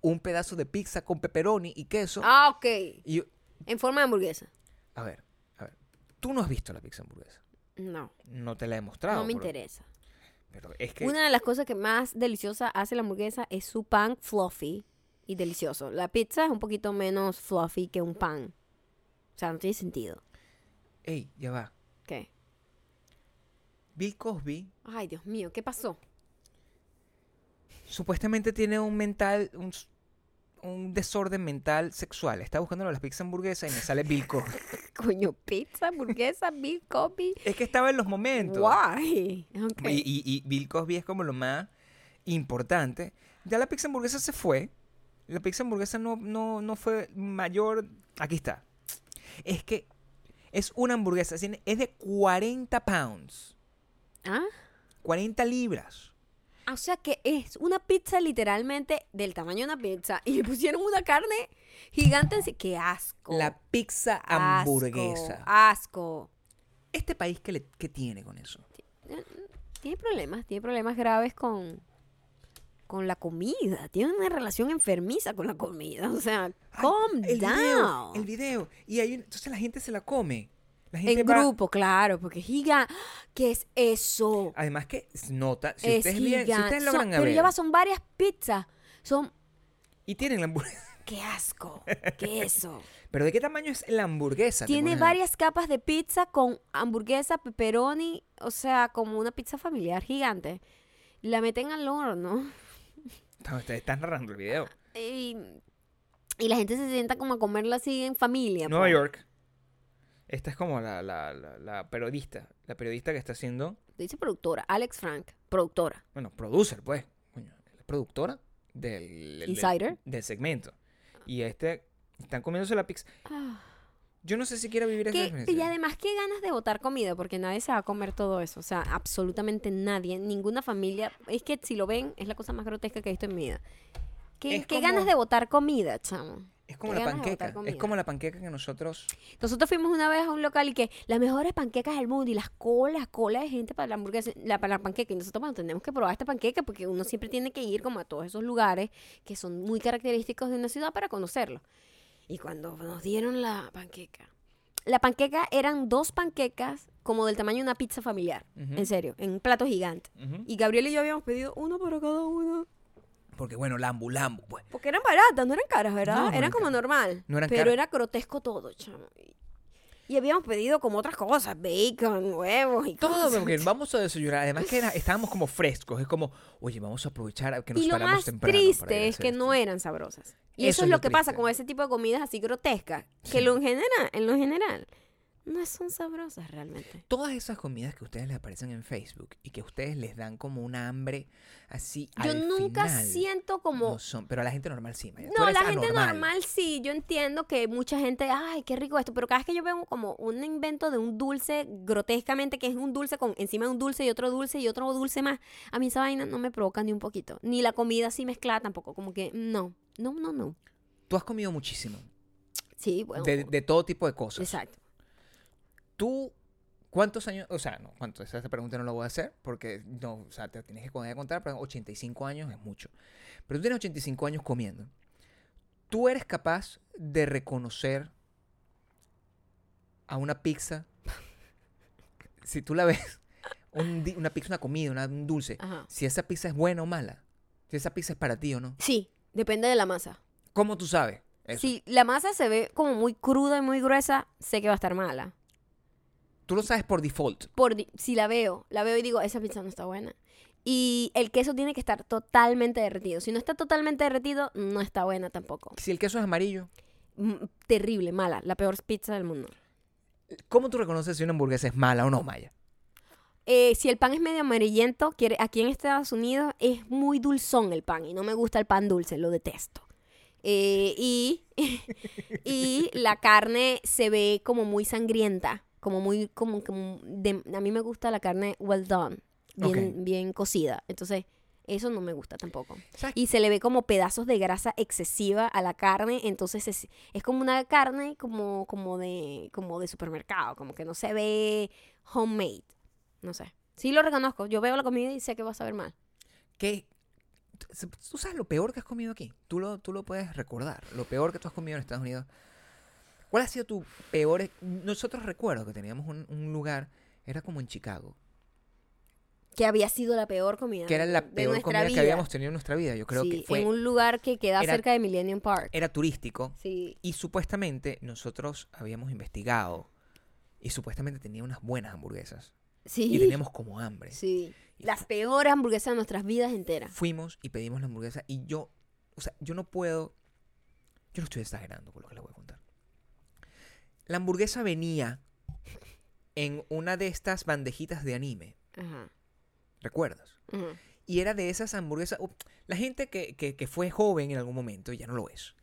un pedazo de pizza con pepperoni y queso. Ah, ok. Y En forma de hamburguesa. a ver, a ver. Tú no has visto la pizza hamburguesa. No, No te la he mostrado. no me por- interesa. Pero es que Una de las cosas que más deliciosa hace la hamburguesa es su pan fluffy y delicioso. La pizza es un poquito menos fluffy que un pan. O sea, no tiene sentido. Ey, ya va. ¿Qué? Bill Cosby Ay, Dios mío, ¿qué pasó? supuestamente tiene un mental, un, desorden mental sexual. Está buscando las pizzas hamburguesas y me sale Bill Cosby. Coño, pizza, hamburguesa, Bill Cosby. es que estaba en los momentos. Guay. Y, y- y Bill Cosby es como lo más importante. Ya la pizza hamburguesa se fue. La pizza hamburguesa no, no, no fue mayor. Aquí está. Es que es una hamburguesa. Es de 40 pounds. ¿Ah? 40 libras. O sea que es una pizza literalmente del tamaño de una pizza y le pusieron una carne gigante. en ¡Qué asco! La pizza Asco, hamburguesa. Asco. ¿Este país qué, le- qué tiene con eso? Tiene problemas, tiene problemas graves con, con la comida. Tiene una relación enfermiza con la comida. O sea, calm el down. Video, el video. Y ahí, entonces la gente se la come. La gente en va- grupo, claro, porque giga. ¿Qué es eso? Además que nota, si es ustedes, bien- si gigante. ustedes Son- logran pero ver, ya va, son varias pizzas. Son. y tienen la hamburguesa. ¡Qué asco! ¿Qué eso? Pero ¿de qué tamaño es la hamburguesa? Tiene varias capas de pizza con hamburguesa, pepperoni, o sea, como una pizza familiar gigante. La meten al horno No, Ustedes están narrando el video. y, y la gente se sienta como a comerla así en familia. Nueva pues. York. Esta es como la, la, la, la periodista. La periodista que está haciendo. Dice productora, Alex Frank, productora. Bueno, producer, pues. Coño, productora del, Insider. del segmento. Y este. Están comiéndose la pizza. Ah. Yo no sé si quiera vivir esa ¿Qué- experiencia. y además, qué ganas de botar comida, porque nadie se va a comer todo eso. O sea, absolutamente nadie, ninguna familia. Es que si lo ven, es la cosa más grotesca que he visto en mi vida. ¿Qué, Es qué como- ganas de botar comida, chamo? Es como la panqueca. Es como la panqueca que nosotros. Nosotros fuimos una vez a un local y que las mejores panquecas del mundo y las colas, colas de gente para la hamburguesa, la, para la panqueca. Y nosotros, bueno, tenemos que probar esta panqueca porque uno siempre tiene que ir como a todos esos lugares que son muy característicos de una ciudad para conocerlo. Y cuando nos dieron la panqueca, la panqueca eran dos panquecas como del tamaño de una pizza familiar. En serio, en un plato gigante. Y Gabriel y yo habíamos pedido uno para cada uno. Porque bueno, lambu, lambu, pues. Porque eran baratas, no eran caras, ¿verdad? No, no eran eran como normal. No eran pero caras. era grotesco todo, chamo. Y, habíamos pedido como otras cosas, bacon, huevos y Todo, cosas. porque vamos a desayunar. Además que era- estábamos como frescos. Es como, oye, vamos a aprovechar que nos Y lo paramos más temprano. para triste es que esto". no eran sabrosas. Y Eso eso, es lo lo que pasa con ese tipo de comidas así grotescas, que Sí. lo en general, en lo general, no son sabrosas realmente. Todas esas comidas que a ustedes les aparecen en Facebook y que a ustedes les dan como una hambre así Yo al nunca final, siento como... no son, pero a la gente normal sí. Maya. No, la gente normal sí, yo entiendo que mucha gente, ay, qué rico esto, pero cada vez que yo veo como un invento de un dulce grotescamente, que es un dulce con encima de un dulce y otro dulce y otro dulce más, a mí esa vaina no me provoca ni un poquito. Ni la comida así mezclada tampoco, como que no, no, no, no. Tú has comido muchísimo. Sí, bueno. De, de todo tipo de cosas. exacto. Tú, ¿cuántos años? O sea, no, ¿cuántos? Esa pregunta no la voy a hacer porque no, o sea, te tienes que contar, pero 85 años es mucho. Pero tú tienes 85 años comiendo. ¿Tú eres capaz de reconocer a una pizza? si tú la ves, un una pizza, una comida, una- un dulce, Ajá. si esa pizza es buena o mala, si esa pizza es para ti o no. Sí, depende de la masa. ¿Cómo tú sabes? Eso. Si la masa se ve como muy cruda y muy gruesa, sé que va a estar mala. Tú lo sabes por default. Por, di- si la veo, la veo y digo, esa pizza no está buena. Y el queso tiene que estar totalmente derretido. Si no está totalmente derretido, no está buena tampoco. Si el queso es amarillo, Mm, terrible, mala, la peor pizza del mundo. ¿cómo tú reconoces si una hamburguesa es mala o no, Maya? Eh, si el pan es medio amarillento, quiere, aquí en Estados Unidos es muy dulzón el pan y no me gusta el pan dulce, lo detesto. Eh, y, y la carne se ve como muy sangrienta, como muy, como, como de- a mí me gusta la carne well done, bien, Ok. bien cocida. Entonces, eso no me gusta tampoco. Y se le ve como pedazos de grasa excesiva a la carne, entonces es, es como una carne como, como, de, como de supermercado, como que no se ve homemade. No sé. Sí lo reconozco. Yo veo la comida y sé que va a saber mal. ¿Qué? ¿Tú sabes lo peor que has comido aquí? Tú lo, tú lo puedes recordar. Lo peor que tú has comido en Estados Unidos. ¿Cuál ha sido tu peor? Nosotros recuerdo que teníamos un, un lugar Era como en Chicago. Que había sido la peor comida. Que era la peor comida que habíamos tenido en nuestra vida. Yo creo Sí, que fue. en un lugar que queda era- cerca de Millennium Park. Era turístico. Sí. Y supuestamente nosotros habíamos investigado. Y supuestamente tenía unas buenas hamburguesas. Sí. Y teníamos como hambre. Sí. Y Las peores hamburguesas de nuestras vidas enteras. Fuimos y pedimos la hamburguesa. Y yo. O sea, yo no puedo. Yo no estoy exagerando por lo que les voy a contar. La hamburguesa venía en una de estas bandejitas de anime. Ajá. ¿Recuerdas? Ajá. Y era de esas hamburguesas. uh, La gente que, que- que fue joven en algún momento, ya no lo es,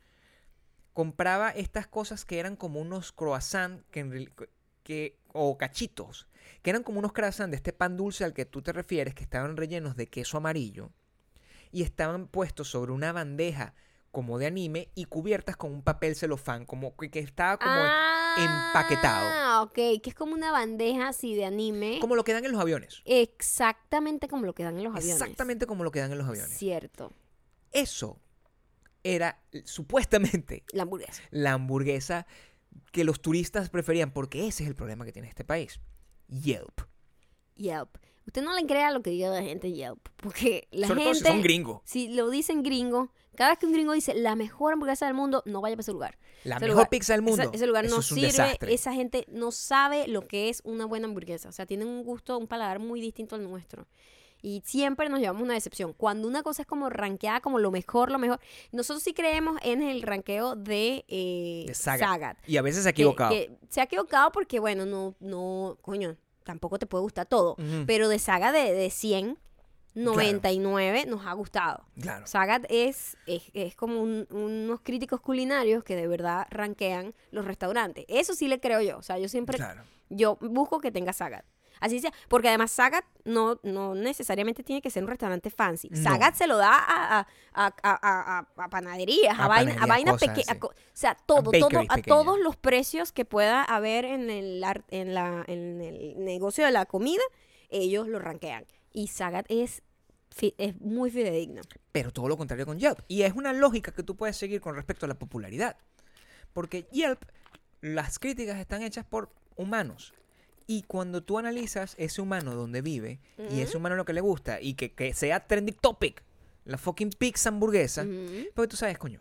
compraba estas cosas que eran como unos croissants que, que, o cachitos, que eran como unos croissants de este pan dulce al que tú te refieres, que estaban rellenos de queso amarillo y estaban puestos sobre una bandeja como de anime y cubiertas con un papel celofán, como que, que estaba como, empaquetado. Ah, ok. Que es como una bandeja así de anime. como lo que dan en los aviones. Exactamente como lo que dan en los aviones. Exactamente como lo que dan en los aviones. Cierto. Eso era eh, supuestamente La hamburguesa. la hamburguesa que los turistas preferían, porque ese es el problema que tiene este país. Yelp. Yelp. Usted no le crea lo que diga la gente Yelp. Porque la Sobre todo gente. si son gringos. Si lo dicen gringo, cada vez que un gringo dice la mejor hamburguesa del mundo, no vaya para ese lugar. La Ese mejor lugar- pizza del mundo. Esa- ese lugar Eso no es sirve, desastre. esa gente no sabe lo que es una buena hamburguesa. O sea, tienen un gusto, un paladar muy distinto al nuestro. Y siempre nos llevamos una decepción. Cuando una cosa es como rankeada como lo mejor, lo mejor. Nosotros sí creemos en el ranqueo de, eh, De Sagat. Sagat. Y a veces se ha equivocado. que se ha equivocado porque, bueno, no, no, coño, tampoco te puede gustar todo. Pero de Saga de, de 100, 99 nos ha gustado. Claro. Sagat es, es, es como un- unos críticos culinarios que de verdad rankean los restaurantes. Eso sí le creo yo. O sea, yo siempre, Claro. yo busco que tenga Sagat. Así sea, porque además Sagat no, no necesariamente tiene que ser un restaurante fancy. No. Sagat se lo da a, a, a, a- panaderías, a, vaina- vainas cosas pequeñas. así. O sea, todo, todo, a todos los precios que pueda haber en el, en, la, en el negocio de la comida, ellos lo rankean. Y Sagat es, es muy fidedigno. Pero todo lo contrario con Yelp. Y es una lógica que tú puedes seguir con respecto a la popularidad. Porque Yelp, las críticas están hechas por humanos. Y cuando tú analizas ese humano donde vive y ese humano lo que le gusta y que, que sea trending topic, la fucking pizza hamburguesa, porque tú sabes, coño,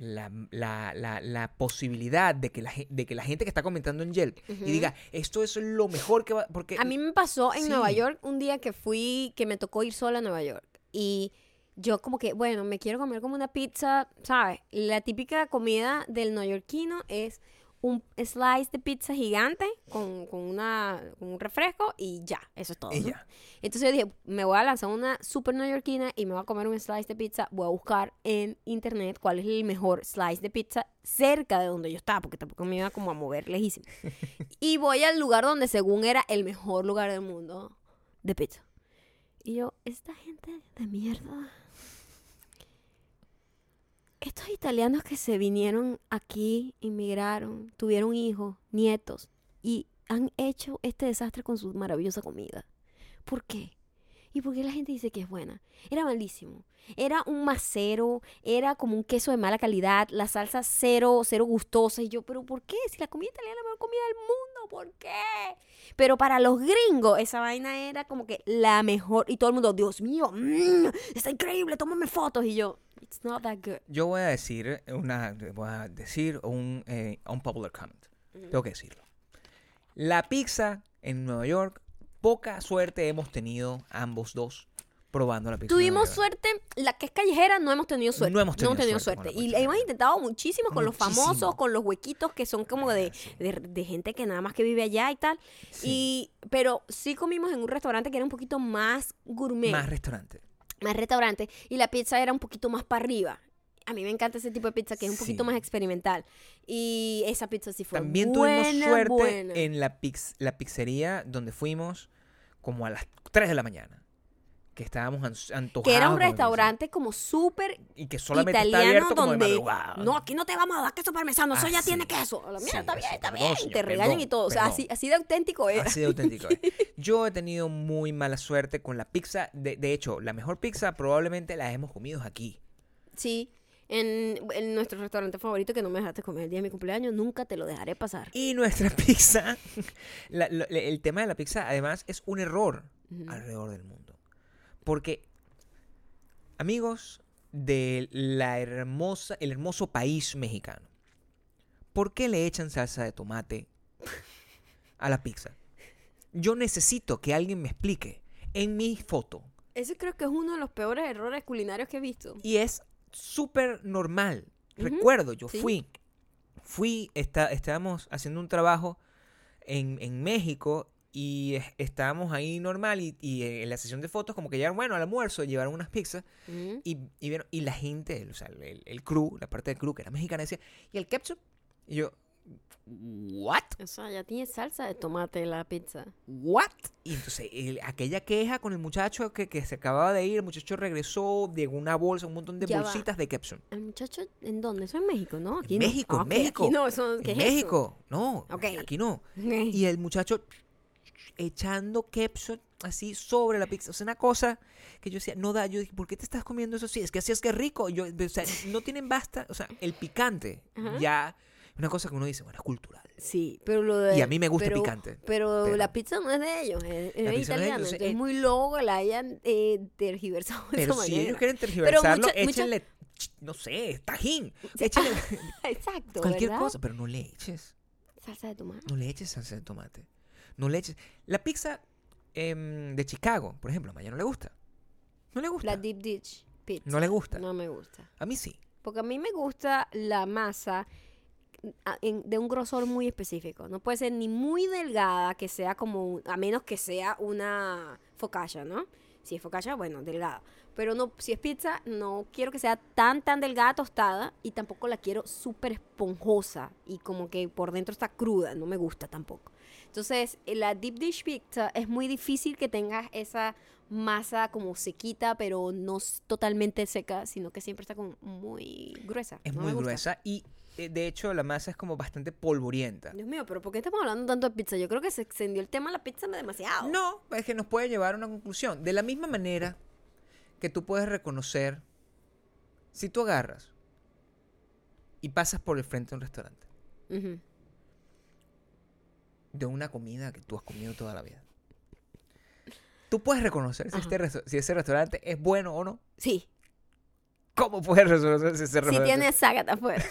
la, la- la- la posibilidad de que, la, de que la gente que está comentando en Yelp y diga, esto es lo mejor que va... Porque A mí me pasó en Sí. Nueva York un día que fui, que me tocó ir sola a Nueva York. Y yo como que, bueno, me quiero comer como una pizza, ¿sabes? La típica comida del neoyorquino es un slice de pizza gigante con, con una, con un refresco y ya, eso es todo. Y ¿no? ya. Entonces yo dije, me voy a lanzar una super neoyorquina y me voy a comer un slice de pizza. Voy a buscar en internet cuál es el mejor slice de pizza cerca de donde yo estaba, porque tampoco me iba como a mover lejísimo. y voy al lugar donde según era el mejor lugar del mundo de pizza. Y yo, esta gente de mierda. Estos italianos que se vinieron aquí, inmigraron, tuvieron hijos, nietos y han hecho este desastre con su maravillosa comida. ¿Por qué? ¿Y por qué la gente dice que es buena? Era malísimo. Era un macero, era como un queso de mala calidad, la salsa cero, cero gustosa. Y yo, ¿pero por qué? Si la comida italiana es la mejor comida del mundo, ¿por qué? Pero para los gringos, esa vaina era como que la mejor. Y todo el mundo, Dios mío, mm, está increíble, tómame fotos. Y yo, it's not that good. Yo voy a decir una, voy a decir un eh, unpopular comment. Tengo que decirlo. La pizza en Nueva York, poca suerte hemos tenido ambos dos probando la pizza. Tuvimos suerte, la que es callejera no hemos tenido suerte. No hemos tenido suerte suerte. Y hemos intentado muchísimo con los famosos, con los huequitos que son como de, sí. de, de gente que nada más que vive allá y tal. Sí. Y, pero sí comimos en un restaurante que era un poquito más gourmet, Más más, restaurante. y la pizza era un poquito más para arriba. A mí me encanta ese tipo de pizza que es un poquito Sí. más experimental. Y esa pizza sí fue También buena, tuvimos suerte buena. en la, pix- la pizzería donde fuimos como a las 3 de la mañana. Que estábamos an- antojados. que era un restaurante como súper Y que solamente está italiano abierto como de donde madrugada. no aquí no te vamos a dar queso parmesano eso Ah, ya sí. tiene queso mira Sí, está bien está bien señor, te regañan y todo o sea perdón. así así de auténtico era Así de auténtico. es. Yo he tenido muy mala suerte con la pizza. De, de hecho, la mejor pizza probablemente la hemos comido aquí. sí en, en nuestro restaurante favorito que no me dejaste comer el día de mi cumpleaños, nunca te lo dejaré pasar. Y nuestra pizza, la- el tema de la pizza además es un error alrededor del mundo. Porque, amigos de la hermosa, el hermoso país mexicano, ¿por qué le echan salsa de tomate a la pizza? Yo necesito que alguien me explique en mi foto. Ese creo que es uno de los peores errores culinarios que he visto. Y es súper normal. Recuerdo, yo sí. fui, fui, está, estábamos haciendo un trabajo en, en México y es- estábamos ahí normal y, y en la sesión de fotos como que llegaron, bueno, al almuerzo llevaron unas pizzas Ujú. y, y, vieron- y la gente, o sea, el, el crew, la parte del crew que era mexicana decía, ¿y el ketchup? Y yo, ¿what? O sea, ya tiene salsa de tomate la pizza. ¿What? Y entonces, el- aquella queja con el muchacho que, que se acababa de ir, el muchacho regresó, llegó una bolsa, un montón de Ya va. bolsitas de ketchup. ¿El muchacho en dónde? Eso en México, ¿no? En Aquí no. México, Ah, en ok, México. Aquí no, eso, ¿qué en es eso? México, no, Ok. aquí no. Y el muchacho echando ketchup así sobre la pizza. O sea, una cosa que yo decía, no da, yo dije, ¿por qué te estás comiendo eso así? Es que así es que es rico. Yo, o sea, no tienen basta, o sea, el picante Ajá. ya una cosa que uno dice, bueno, es cultural. Sí, pero lo de... Y a mí me gusta el pero- picante. Pero, pero- la pizza no es de ellos, es, es pizza no es italiana. es eh, muy loco que la hayan eh, tergiversado de Pero esa si manera. ellos quieren tergiversarlo, mucha- mucha- échenle, ch- no sé, tajín. Sí, Échenle Exacto, cualquier ¿verdad? cosa, pero no le eches. Salsa de tomate. No le eches salsa de tomate. No le eches. La pizza em, de Chicago, por ejemplo, a Maya no le gusta. No le gusta. La deep dish pizza. No le gusta. No me gusta. A mí sí. Porque a mí me gusta la masa a- en- de un grosor muy específico. No puede ser ni muy delgada, que sea como, un- a menos que sea una focaccia, ¿no? Si es focaccia, bueno, delgada. Pero no, si es pizza, no quiero que sea tan, tan delgada, tostada, y tampoco la quiero súper esponjosa y como que por dentro está cruda, no me gusta tampoco. Entonces, eh, la deep dish pizza es muy difícil que tengas esa masa como sequita, pero no totalmente seca, sino que siempre está como muy gruesa. Es No muy gruesa y eh, de hecho la masa es como bastante polvorienta. Dios mío, pero ¿por qué estamos hablando tanto de pizza? Yo creo que se extendió el tema de la pizza demasiado. No, es que nos puede llevar a una conclusión. De la misma manera que tú puedes reconocer, si tú agarras y pasas por el frente de un restaurante, Ujú. De una comida que tú has comido toda la vida, tú puedes reconocer si, este si ese restaurante es bueno o no. Sí, ¿Cómo puedes reconocer si ese si restaurante tiene ságata afuera.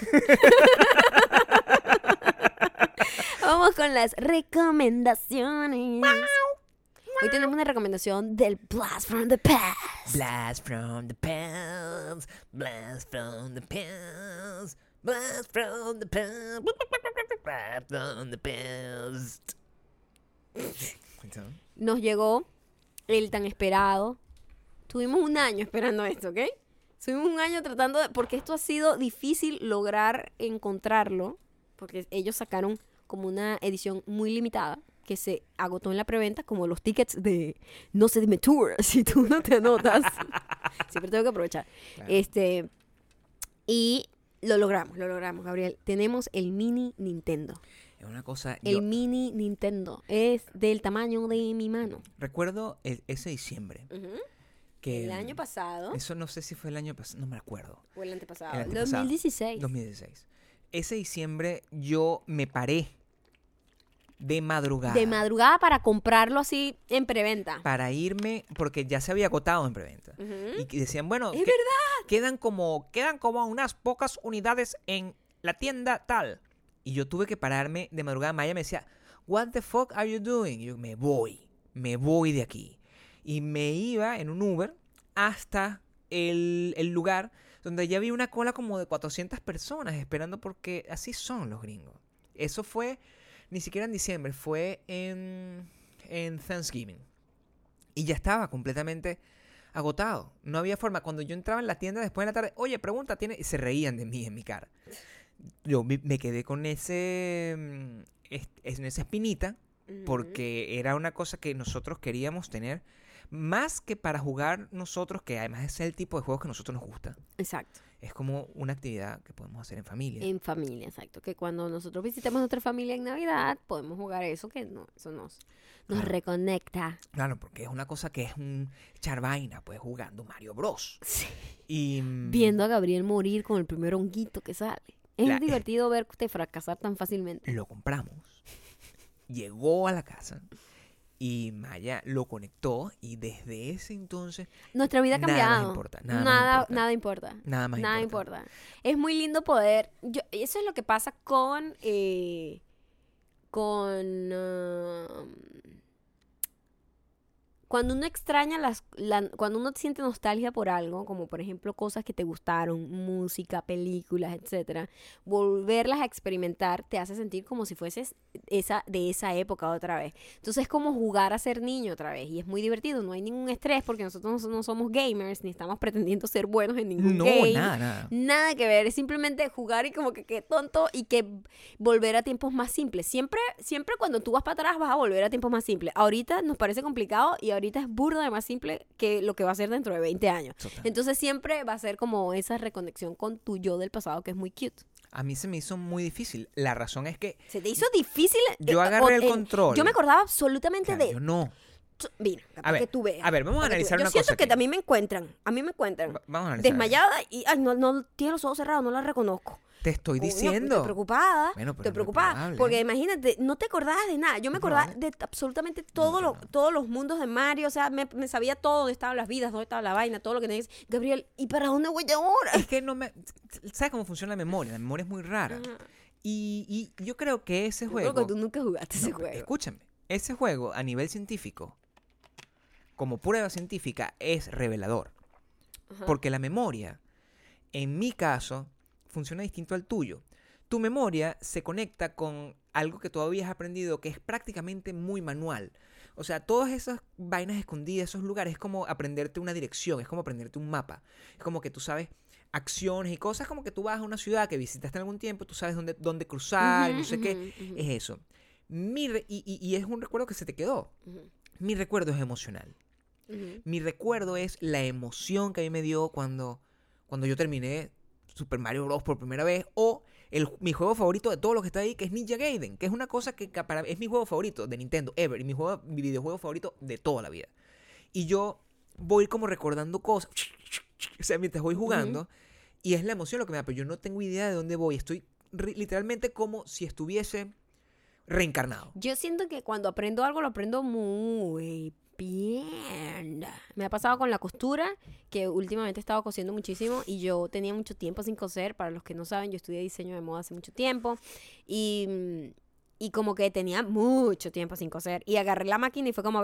Vamos con las recomendaciones. Hoy tenemos una recomendación del Blast from the Past. Blast from the past, blast from the past, blast from the past, blast from the past. Nos llegó el tan esperado. Tuvimos un año esperando esto, ¿ok? Tuvimos un año tratando de... Porque esto ha sido difícil lograr encontrarlo. Porque ellos sacaron como una edición muy limitada que se agotó en la preventa, como los tickets de No se dime tour, si tú no te anotas. Siempre tengo que aprovechar. Claro. Este, y lo logramos, lo logramos, Gabriel. Tenemos el mini Nintendo. Es una cosa. El yo mini Nintendo es del tamaño de mi mano. recuerdo el- ese diciembre que El año pasado Eso no sé si fue el año pasado, no me acuerdo. o el antepasado. El antepasado. 2016. 2016. Ese diciembre yo me paré de madrugada. De madrugada para comprarlo así en preventa. Para irme, porque ya se había agotado en preventa. Y decían, bueno, Es que- verdad. quedan como quedan como unas pocas unidades en la tienda tal. Y yo tuve que pararme de madrugada. Maya me decía, what the fuck are you doing? Y yo, me voy, me voy de aquí. Y me iba en un Uber hasta el, el lugar donde ya había una cola como de 400 personas esperando porque así son los gringos. Eso fue ni siquiera en diciembre, fue en, en Thanksgiving. Y ya estaba completamente agotado. No había forma. Cuando yo entraba en la tienda después de la tarde, oye, pregunta, tiene. Y se reían de mí en mi cara. Yo me, quedé con ese. mm, en esa espinita. Porque era una cosa que nosotros queríamos tener Más que para jugar nosotros, que además es el tipo de juegos que a nosotros nos gusta. Exacto. Es como una actividad que podemos hacer en familia. En familia, exacto. Que cuando nosotros visitemos nuestra familia en Navidad, podemos jugar eso, que no, eso nos, nos Claro. reconecta. Claro, porque es una cosa que es un echar vaina, pues jugando Mario Bros. Sí. Y mm, Viendo a Gabriel morir con el primer honguito que sale. Es La- divertido verte fracasar tan fácilmente. lo compramos. Llegó a la casa y Maya lo conectó y desde ese entonces Nuestra vida ha Nada más cambiado. importa, nada más nada, importa. nada importa. nada más Nada importa. importa. Es muy lindo poder. Yo, eso es lo que pasa con. eh, con. um, cuando uno extraña las. la- cuando uno siente nostalgia por algo, como por ejemplo cosas que te gustaron, música, películas, etcétera, volverlas a experimentar te hace sentir como si fueses esa, de esa época otra vez. Entonces es como jugar a ser niño otra vez. Y es muy divertido. No hay ningún estrés porque nosotros no, no somos gamers ni estamos pretendiendo ser buenos en ningún No, game. nada, nada. Nada que ver, es simplemente jugar y como que qué tonto y que volver a tiempos más simples. Siempre, siempre cuando tú vas para atrás vas a volver a tiempos más simples. Ahorita nos parece complicado y ahorita es burda de más simple que lo que va a ser dentro de 20 años. Total. Entonces siempre va a ser como esa reconexión con tu yo del pasado que es muy cute. A mí se me hizo muy difícil. La razón es que Se te hizo difícil. yo eh, agarré o- el control. Yo me acordaba absolutamente Claro, de... yo no. Mira, para ver, que tú veas. a ver, vamos a analizar una Yo siento cosa que aquí. también me encuentran. A mí me encuentran. Va- Vamos a analizar. Desmayada y ay, no, no tiene los ojos cerrados, no la reconozco. Te estoy Coño, diciendo. Estoy preocupada. Bueno, estoy preocupada. Porque imagínate, no te acordabas de nada. Yo me acordaba de absolutamente todo lo- todos los mundos de Mario. O sea, me, me sabía todo, dónde estaban las vidas, dónde estaba la vaina, todo lo que tenías. Gabriel, ¿y para dónde voy ahora? Es que no me. ¿Sabes cómo funciona la memoria? La memoria es muy rara. Ajá. Y, y yo creo que ese Yo juego. Creo que tú nunca jugaste ese juego. Escúchame. Ese juego, a nivel científico, como prueba científica, es revelador. Ajá. Porque la memoria, en mi caso, funciona distinto al tuyo. Tu memoria se conecta con algo que todavía has aprendido que es prácticamente muy manual. O sea, todas esas vainas escondidas, esos lugares, es como aprenderte una dirección, es como aprenderte un mapa. Es como que tú sabes acciones y cosas como que tú vas a una ciudad que visitaste en algún tiempo, tú sabes dónde, dónde cruzar, y no Ujú, sé qué. ujú, ujú, Es eso. Mi re- y, y- y es un recuerdo que se te quedó. Mi recuerdo es emocional. Mi recuerdo es la emoción que a mí me dio cuando, cuando yo terminé Super Mario Bros. por primera vez. O el, mi juego favorito de todos los que está ahí, que es Ninja Gaiden. Que es una cosa que para, es mi juego favorito de Nintendo, ever. Y mi, juego, mi videojuego favorito de toda la vida. Y yo voy como recordando cosas. O sea, mientras voy jugando. Y es la emoción lo que me da. Pero yo no tengo idea de dónde voy. Estoy literalmente como si estuviese reencarnado. Yo siento que cuando aprendo algo lo aprendo muy bien. Me ha pasado con la costura, que últimamente he estado cosiendo muchísimo y yo tenía mucho tiempo sin coser. Para los que no saben, yo estudié diseño de moda hace mucho tiempo y, mm, y como que tenía mucho tiempo sin coser. Y agarré la máquina y fue como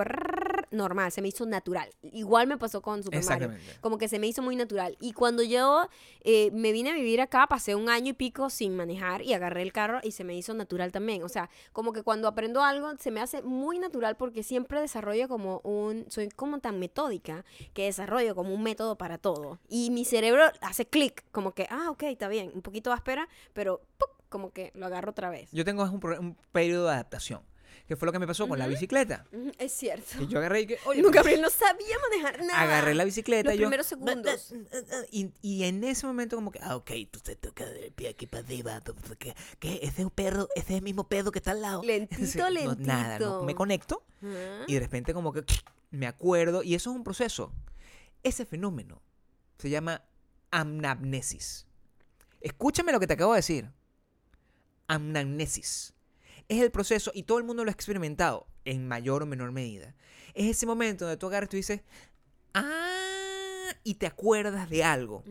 normal, se me hizo natural. Igual me pasó con Super Mario. Como que se me hizo muy natural. Y cuando yo eh, me vine a vivir acá, pasé un año y pico sin manejar y agarré el carro y se me hizo natural también. O sea, como que cuando aprendo algo se me hace muy natural porque siempre desarrollo como un, soy como tan metódica que desarrollo como un método para todo. Y mi cerebro hace clic, como que, ah, ok, está bien, un poquito áspera, pero ¡pup! como que lo agarro otra vez. Yo tengo un, un periodo de adaptación. Que fue lo que me pasó con la bicicleta. Es cierto. Que yo agarré y que, oye, No, Gabriel no sabía manejar nada. agarré la bicicleta Los y yo... primeros segundos. Y, y en ese momento como que, ah, ok, tú te tocas el pie aquí para arriba. ¿Qué? ¿Qué? Ese es un perro, ese es el mismo pedo que está al lado. Lentito, Sí, no, nada, no, lentito. me conecto y de repente como que me acuerdo. Y eso es un proceso. Ese fenómeno se llama amnamnesis. Escúchame lo que te acabo de decir. Amnamnesis. Es el proceso, y todo el mundo lo ha experimentado en mayor o menor medida. Es ese momento donde tú agarras y tú dices, ah, y te acuerdas de algo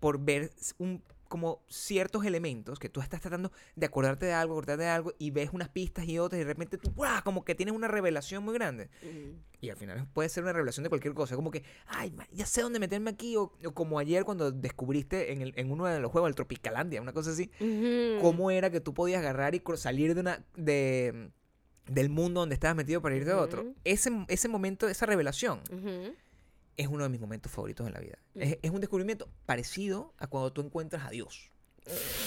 por ver un, como ciertos elementos que tú estás tratando de acordarte de algo, acordarte de algo, y ves unas pistas y otras, y de repente tú, ¡buah! como que tienes una revelación muy grande. Ujú. Y al final puede ser una revelación de cualquier cosa. Como que, ay, ya sé dónde meterme aquí. O, o como ayer cuando descubriste en, el- en uno de los juegos, el Tropicalandia, una cosa así. Ujú. Cómo era que tú podías agarrar y salir de una. De, del mundo donde estabas metido para irte a otro. Ujú. Ese, ese momento, esa revelación. Es uno de mis momentos favoritos en la vida. Mm. Es, es un descubrimiento parecido a cuando tú encuentras a Dios.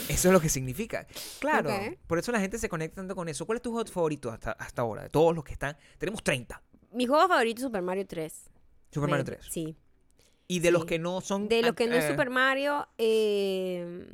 Eso es lo que significa. Claro, por eso la gente se conecta tanto con eso. ¿Cuál es tu juego favorito hasta, hasta ahora? De todos los que están. Tenemos 30. Mi juego favorito es Super Mario 3. Super Mario Me- 3. Sí. Y de los que no son... De lo que no es eh, Super Mario, eh,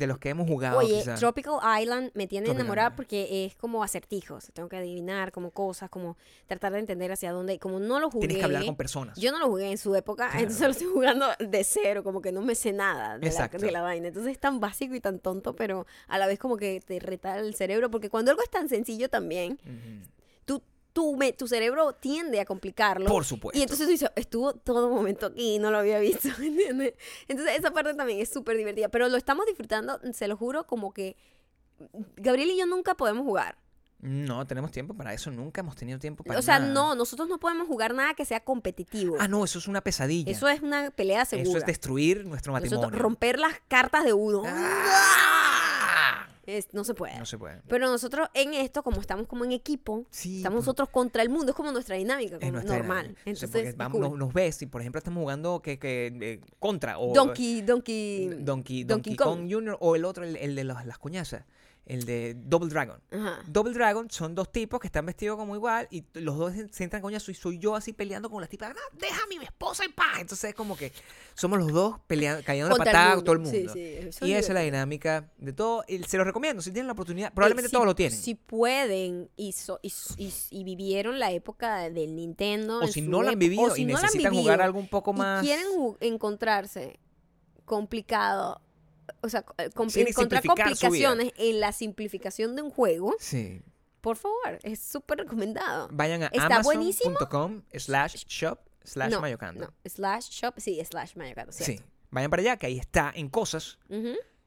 De los que hemos jugado, Oye, quizá. Tropical Island me tiene Tropical enamorada Island. porque es como acertijos. Tengo que adivinar como cosas, como tratar de entender hacia dónde. Como no lo jugué. Tienes que hablar con personas. Yo no lo jugué en su época, Claro. entonces lo estoy jugando de cero, como que no me sé nada de la, Exacto. de la vaina. Entonces es tan básico y tan tonto, pero a la vez como que te reta el cerebro, porque cuando algo es tan sencillo también, me, tu cerebro tiende a complicarlo. Por supuesto. Y entonces tú dices, estuvo todo momento aquí y no lo había visto, ¿entiendes? Entonces esa parte también es súper divertida, pero lo estamos disfrutando, se lo juro, como que Gabriel y yo nunca podemos jugar. No, tenemos tiempo para eso. Nunca hemos tenido tiempo para o sea, nada. no, nosotros no podemos jugar nada que sea competitivo. Ah, no, eso es una pesadilla. Eso es una pelea Eso segura. es destruir nuestro Nosotros matrimonio. romper las cartas de uno. ¡Ah! Es- no se puede. No se puede. Pero nosotros en esto, como estamos como en equipo, Sí, estamos pues, nosotros contra el mundo, es como nuestra dinámica, como nuestra normal. dinámica. Entonces, vamos, cool. nos, ves y, por ejemplo, estamos jugando que, que, eh, contra o Donkey, Donkey, Donkey, Donkey Donkey Kong. Jr. o el otro, el, el de los- las coñazas, el de Double Dragon. Ajá. Double Dragon son dos tipos que están vestidos como igual y los dos se entran coñazo y soy yo así peleando con las tipas. "Ah, deja a mi esposa en paz. Entonces es como que somos los dos peleando, cayendo Contra patada a todo el mundo. sí, eso y es esa es la dinámica de todo. Y se los recomiendo, si tienen la oportunidad. Probablemente Eh, si- todos lo tienen. Si pueden y, so- y, vivieron la época del Nintendo. o si no lo han vivido si y no necesitan vivido jugar algo un poco más... Y quieren encontrarse complicado. O sea, eh, com- Quieren encontrar simplificar su vida. complicaciones en la simplificación de un juego. Sí. Por favor, es súper recomendado. Vayan a amazon.com slash shop slash no, mayocando. no, slash shop, sí, slash mayocando, Sí. Vayan para allá, que ahí está en cosas.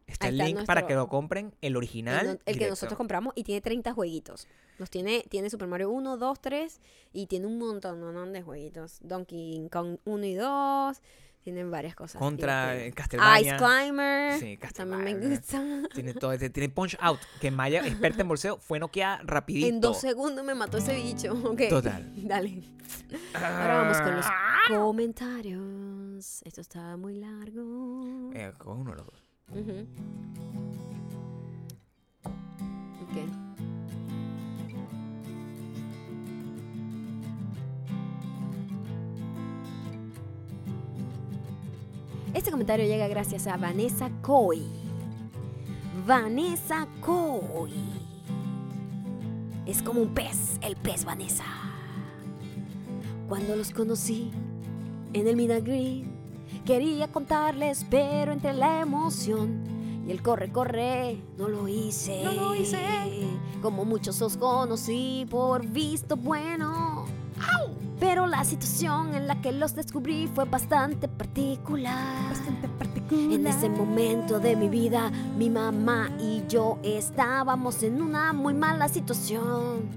Está Ahí el está link para que lo compren, el original. el que directo. nosotros compramos y tiene 30 jueguitos. Los tiene, tiene Super Mario 1, 2, 3 y tiene un montón no, no, de jueguitos. Donkey Kong 1 y 2. Tienen varias cosas. Contra eh, Castlevania. Ice Climber. Sí, También me Castlevania. gusta. Tiene todo, este- tiene Punch Out, que Maya, experta en bolseo, fue noqueada rapidito. En dos segundos me mató ese bicho. Ok. Total. Dale. Ahora vamos con los comentarios. Esto está muy largo. Eh, con uno de los dos. Ujú. Ok. Este comentario llega gracias a Vanessa Coy. Vanessa Coy. Es como un pez, el pez Vanessa. Cuando los conocí en el Minagri, quería contarles, pero entre la emoción y el corre, corre, no lo hice. No lo hice. Como muchos os conocí por visto bueno. Pero la situación en la que los descubrí fue bastante particular. Bastante particular. En ese momento de mi vida, mi mamá y yo estábamos en una muy mala situación.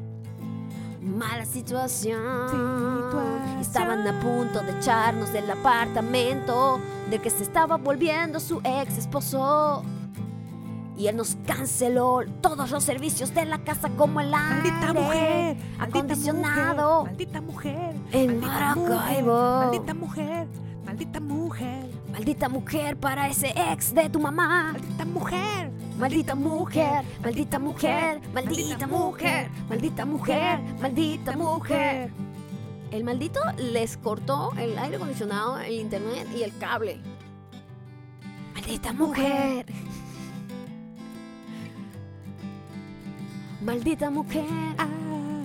Mala situación. Situación. Estaban a punto de echarnos del apartamento del que se estaba volviendo su ex esposo. Y él nos canceló todos los servicios de la casa como el aire Maldita mujer. acondicionado Maldita mujer. en Maldita mujer, Maracaibo. Maldita mujer. Maldita mujer. Maldita mujer para ese ex de tu mamá. Maldita mujer. Maldita mujer, maldita mujer, maldita mujer, maldita mujer, maldita mujer. El maldito les cortó el aire acondicionado, el internet y el cable. Maldita mujer. Maldita mujer.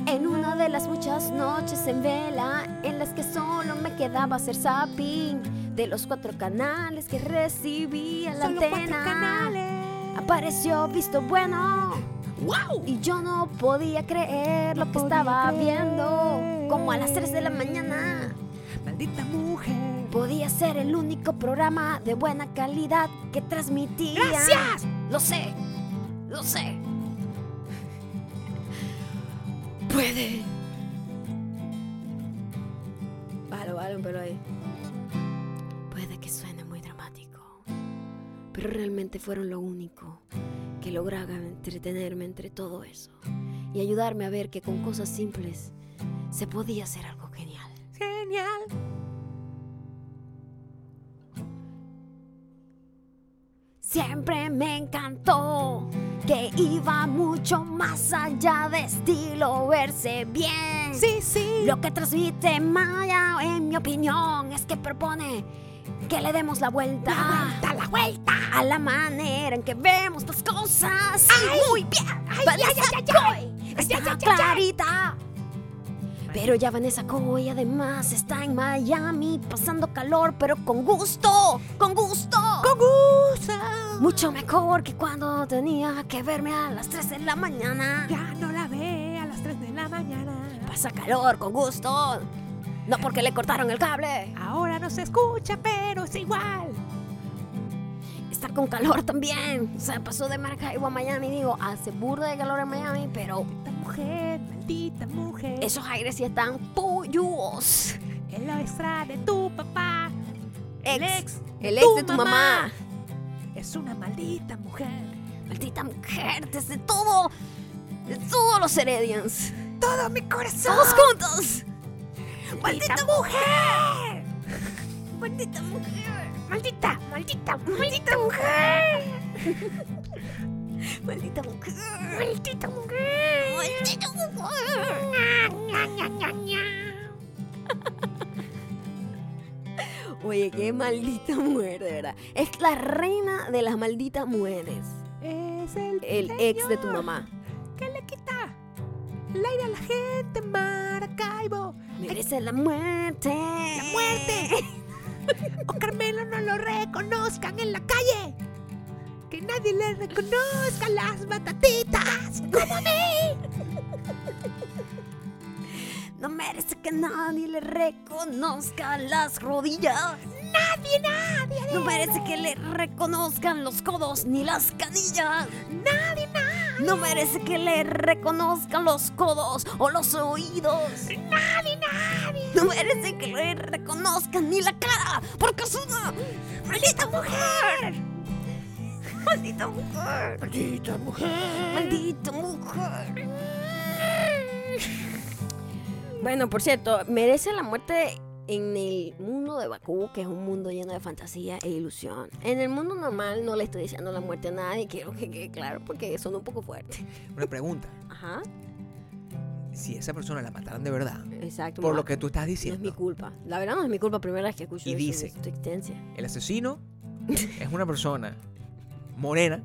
En una de las muchas noches en vela en las que solo me quedaba hacer zapping de los cuatro canales que recibía la Solo antena. canales. Apareció visto bueno ¡Wow! y yo no podía creer lo que estaba creer. viendo. Como a las 3 de la mañana. Maldita mujer. Podía ser el único programa de buena calidad que transmitía. ¡Gracias! Lo sé, lo sé. Puede. Vale, vale, pero ahí. Puede que suene muy dramático, pero realmente fueron lo único que lograba entretenerme entre todo eso y ayudarme a ver que con cosas simples se podía hacer algo genial. Genial. Siempre me encantó que iba mucho más allá de estilo verse bien. Sí, sí. Lo que transmite Maya, en mi opinión, es que propone que le demos la vuelta. La vuelta, la vuelta. A la manera en que vemos las cosas. Ay. Muy bien. Ay, Ay, ay, ay, ay. clarita. Pero ya Vanessa Coy además está en Miami pasando calor, pero con gusto, con gusto. Con gusto. Mucho mejor que cuando tenía que verme a las 3 de la mañana. Ya no la ve a las 3 de la mañana. Pasa calor, con gusto. No porque le cortaron el cable. Ahora no se escucha, pero es igual. Está con calor también. O sea, pasó de Maracaibo a Miami. Digo, hace burda de calor en Miami, pero Esta mujer, maldita mujer. esos aires sí están polluos. el extra de tu papá. El Ex. ex. El ex de tu mamá. Es una maldita mujer. Maldita mujer, desde todo. De todos los Heredians. Todo mi corazón. Todos juntos. ¡Maldita mujer! Maldita mujer. ¡Maldita, maldita, maldita mujer! Maldita mujer. ¡Maldita mujer! Maldita mujer. Oye, qué maldita mujer, de verdad. Es la reina de las malditas mujeres. Es el, El ex de tu mamá. que le quita el aire a la gente en Maracaibo. Merece la muerte. ¡La muerte! o Carmelo no lo reconozcan en la calle. Que nadie le reconozca las batatitas. ¡Como a mí! No merece que nadie le reconozca las rodillas. Nadie, nadie. No merece que le reconozcan los codos ni las canillas. Nadie, nadie. No merece que le reconozcan los codos o los oídos. Nadie, nadie. No merece que le reconozcan ni la cara, porque es una maldita mujer. Maldita mujer. Maldita mujer. Maldita mujer. Bueno, por cierto, merece la muerte en el mundo de Bakú, que es un mundo lleno de fantasía e ilusión. En el mundo normal no le estoy deseando la muerte a nadie, quiero que quede claro, porque son un poco fuerte. Una pregunta. Ajá, Si esa persona la mataran de verdad, exacto. por lo que tú estás No es mi diciendo, culpa. La verdad no es mi culpa, primera vez que escucho Y eso, dice- existencia. el asesino es una persona morena,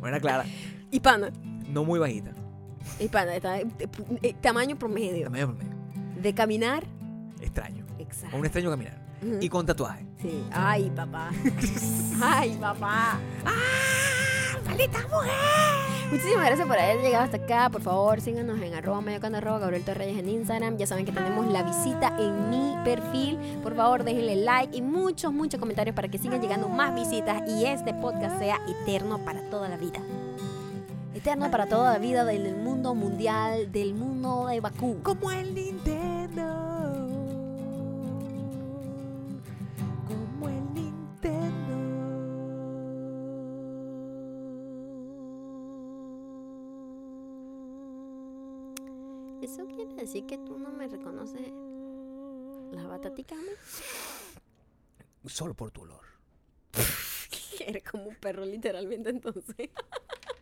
morena clara, Y pana, no muy bajita, y pana, está, tamaño promedio. tamaño promedio, De caminar, extraño, exacto. o un extraño caminar. Y con tatuaje. Sí. Ay, papá. Ay, papá. ¡Ah! ¡Maldita mujer! Muchísimas gracias por haber llegado hasta acá. Por favor, síganos en arroba mayocando arroba Gabriel Torreyes en Instagram. Ya saben que tenemos la visita en mi perfil. Por favor, déjenle like y muchos, muchos comentarios para que sigan llegando más visitas y este podcast sea eterno para toda la vida. Eterno para toda la vida del mundo mundial, del mundo de Bakú. Como el Nintendo. ¿Eso quiere decir que tú no me reconoces las bataticas a mí? Solo por tu olor. Eres como un perro literalmente entonces.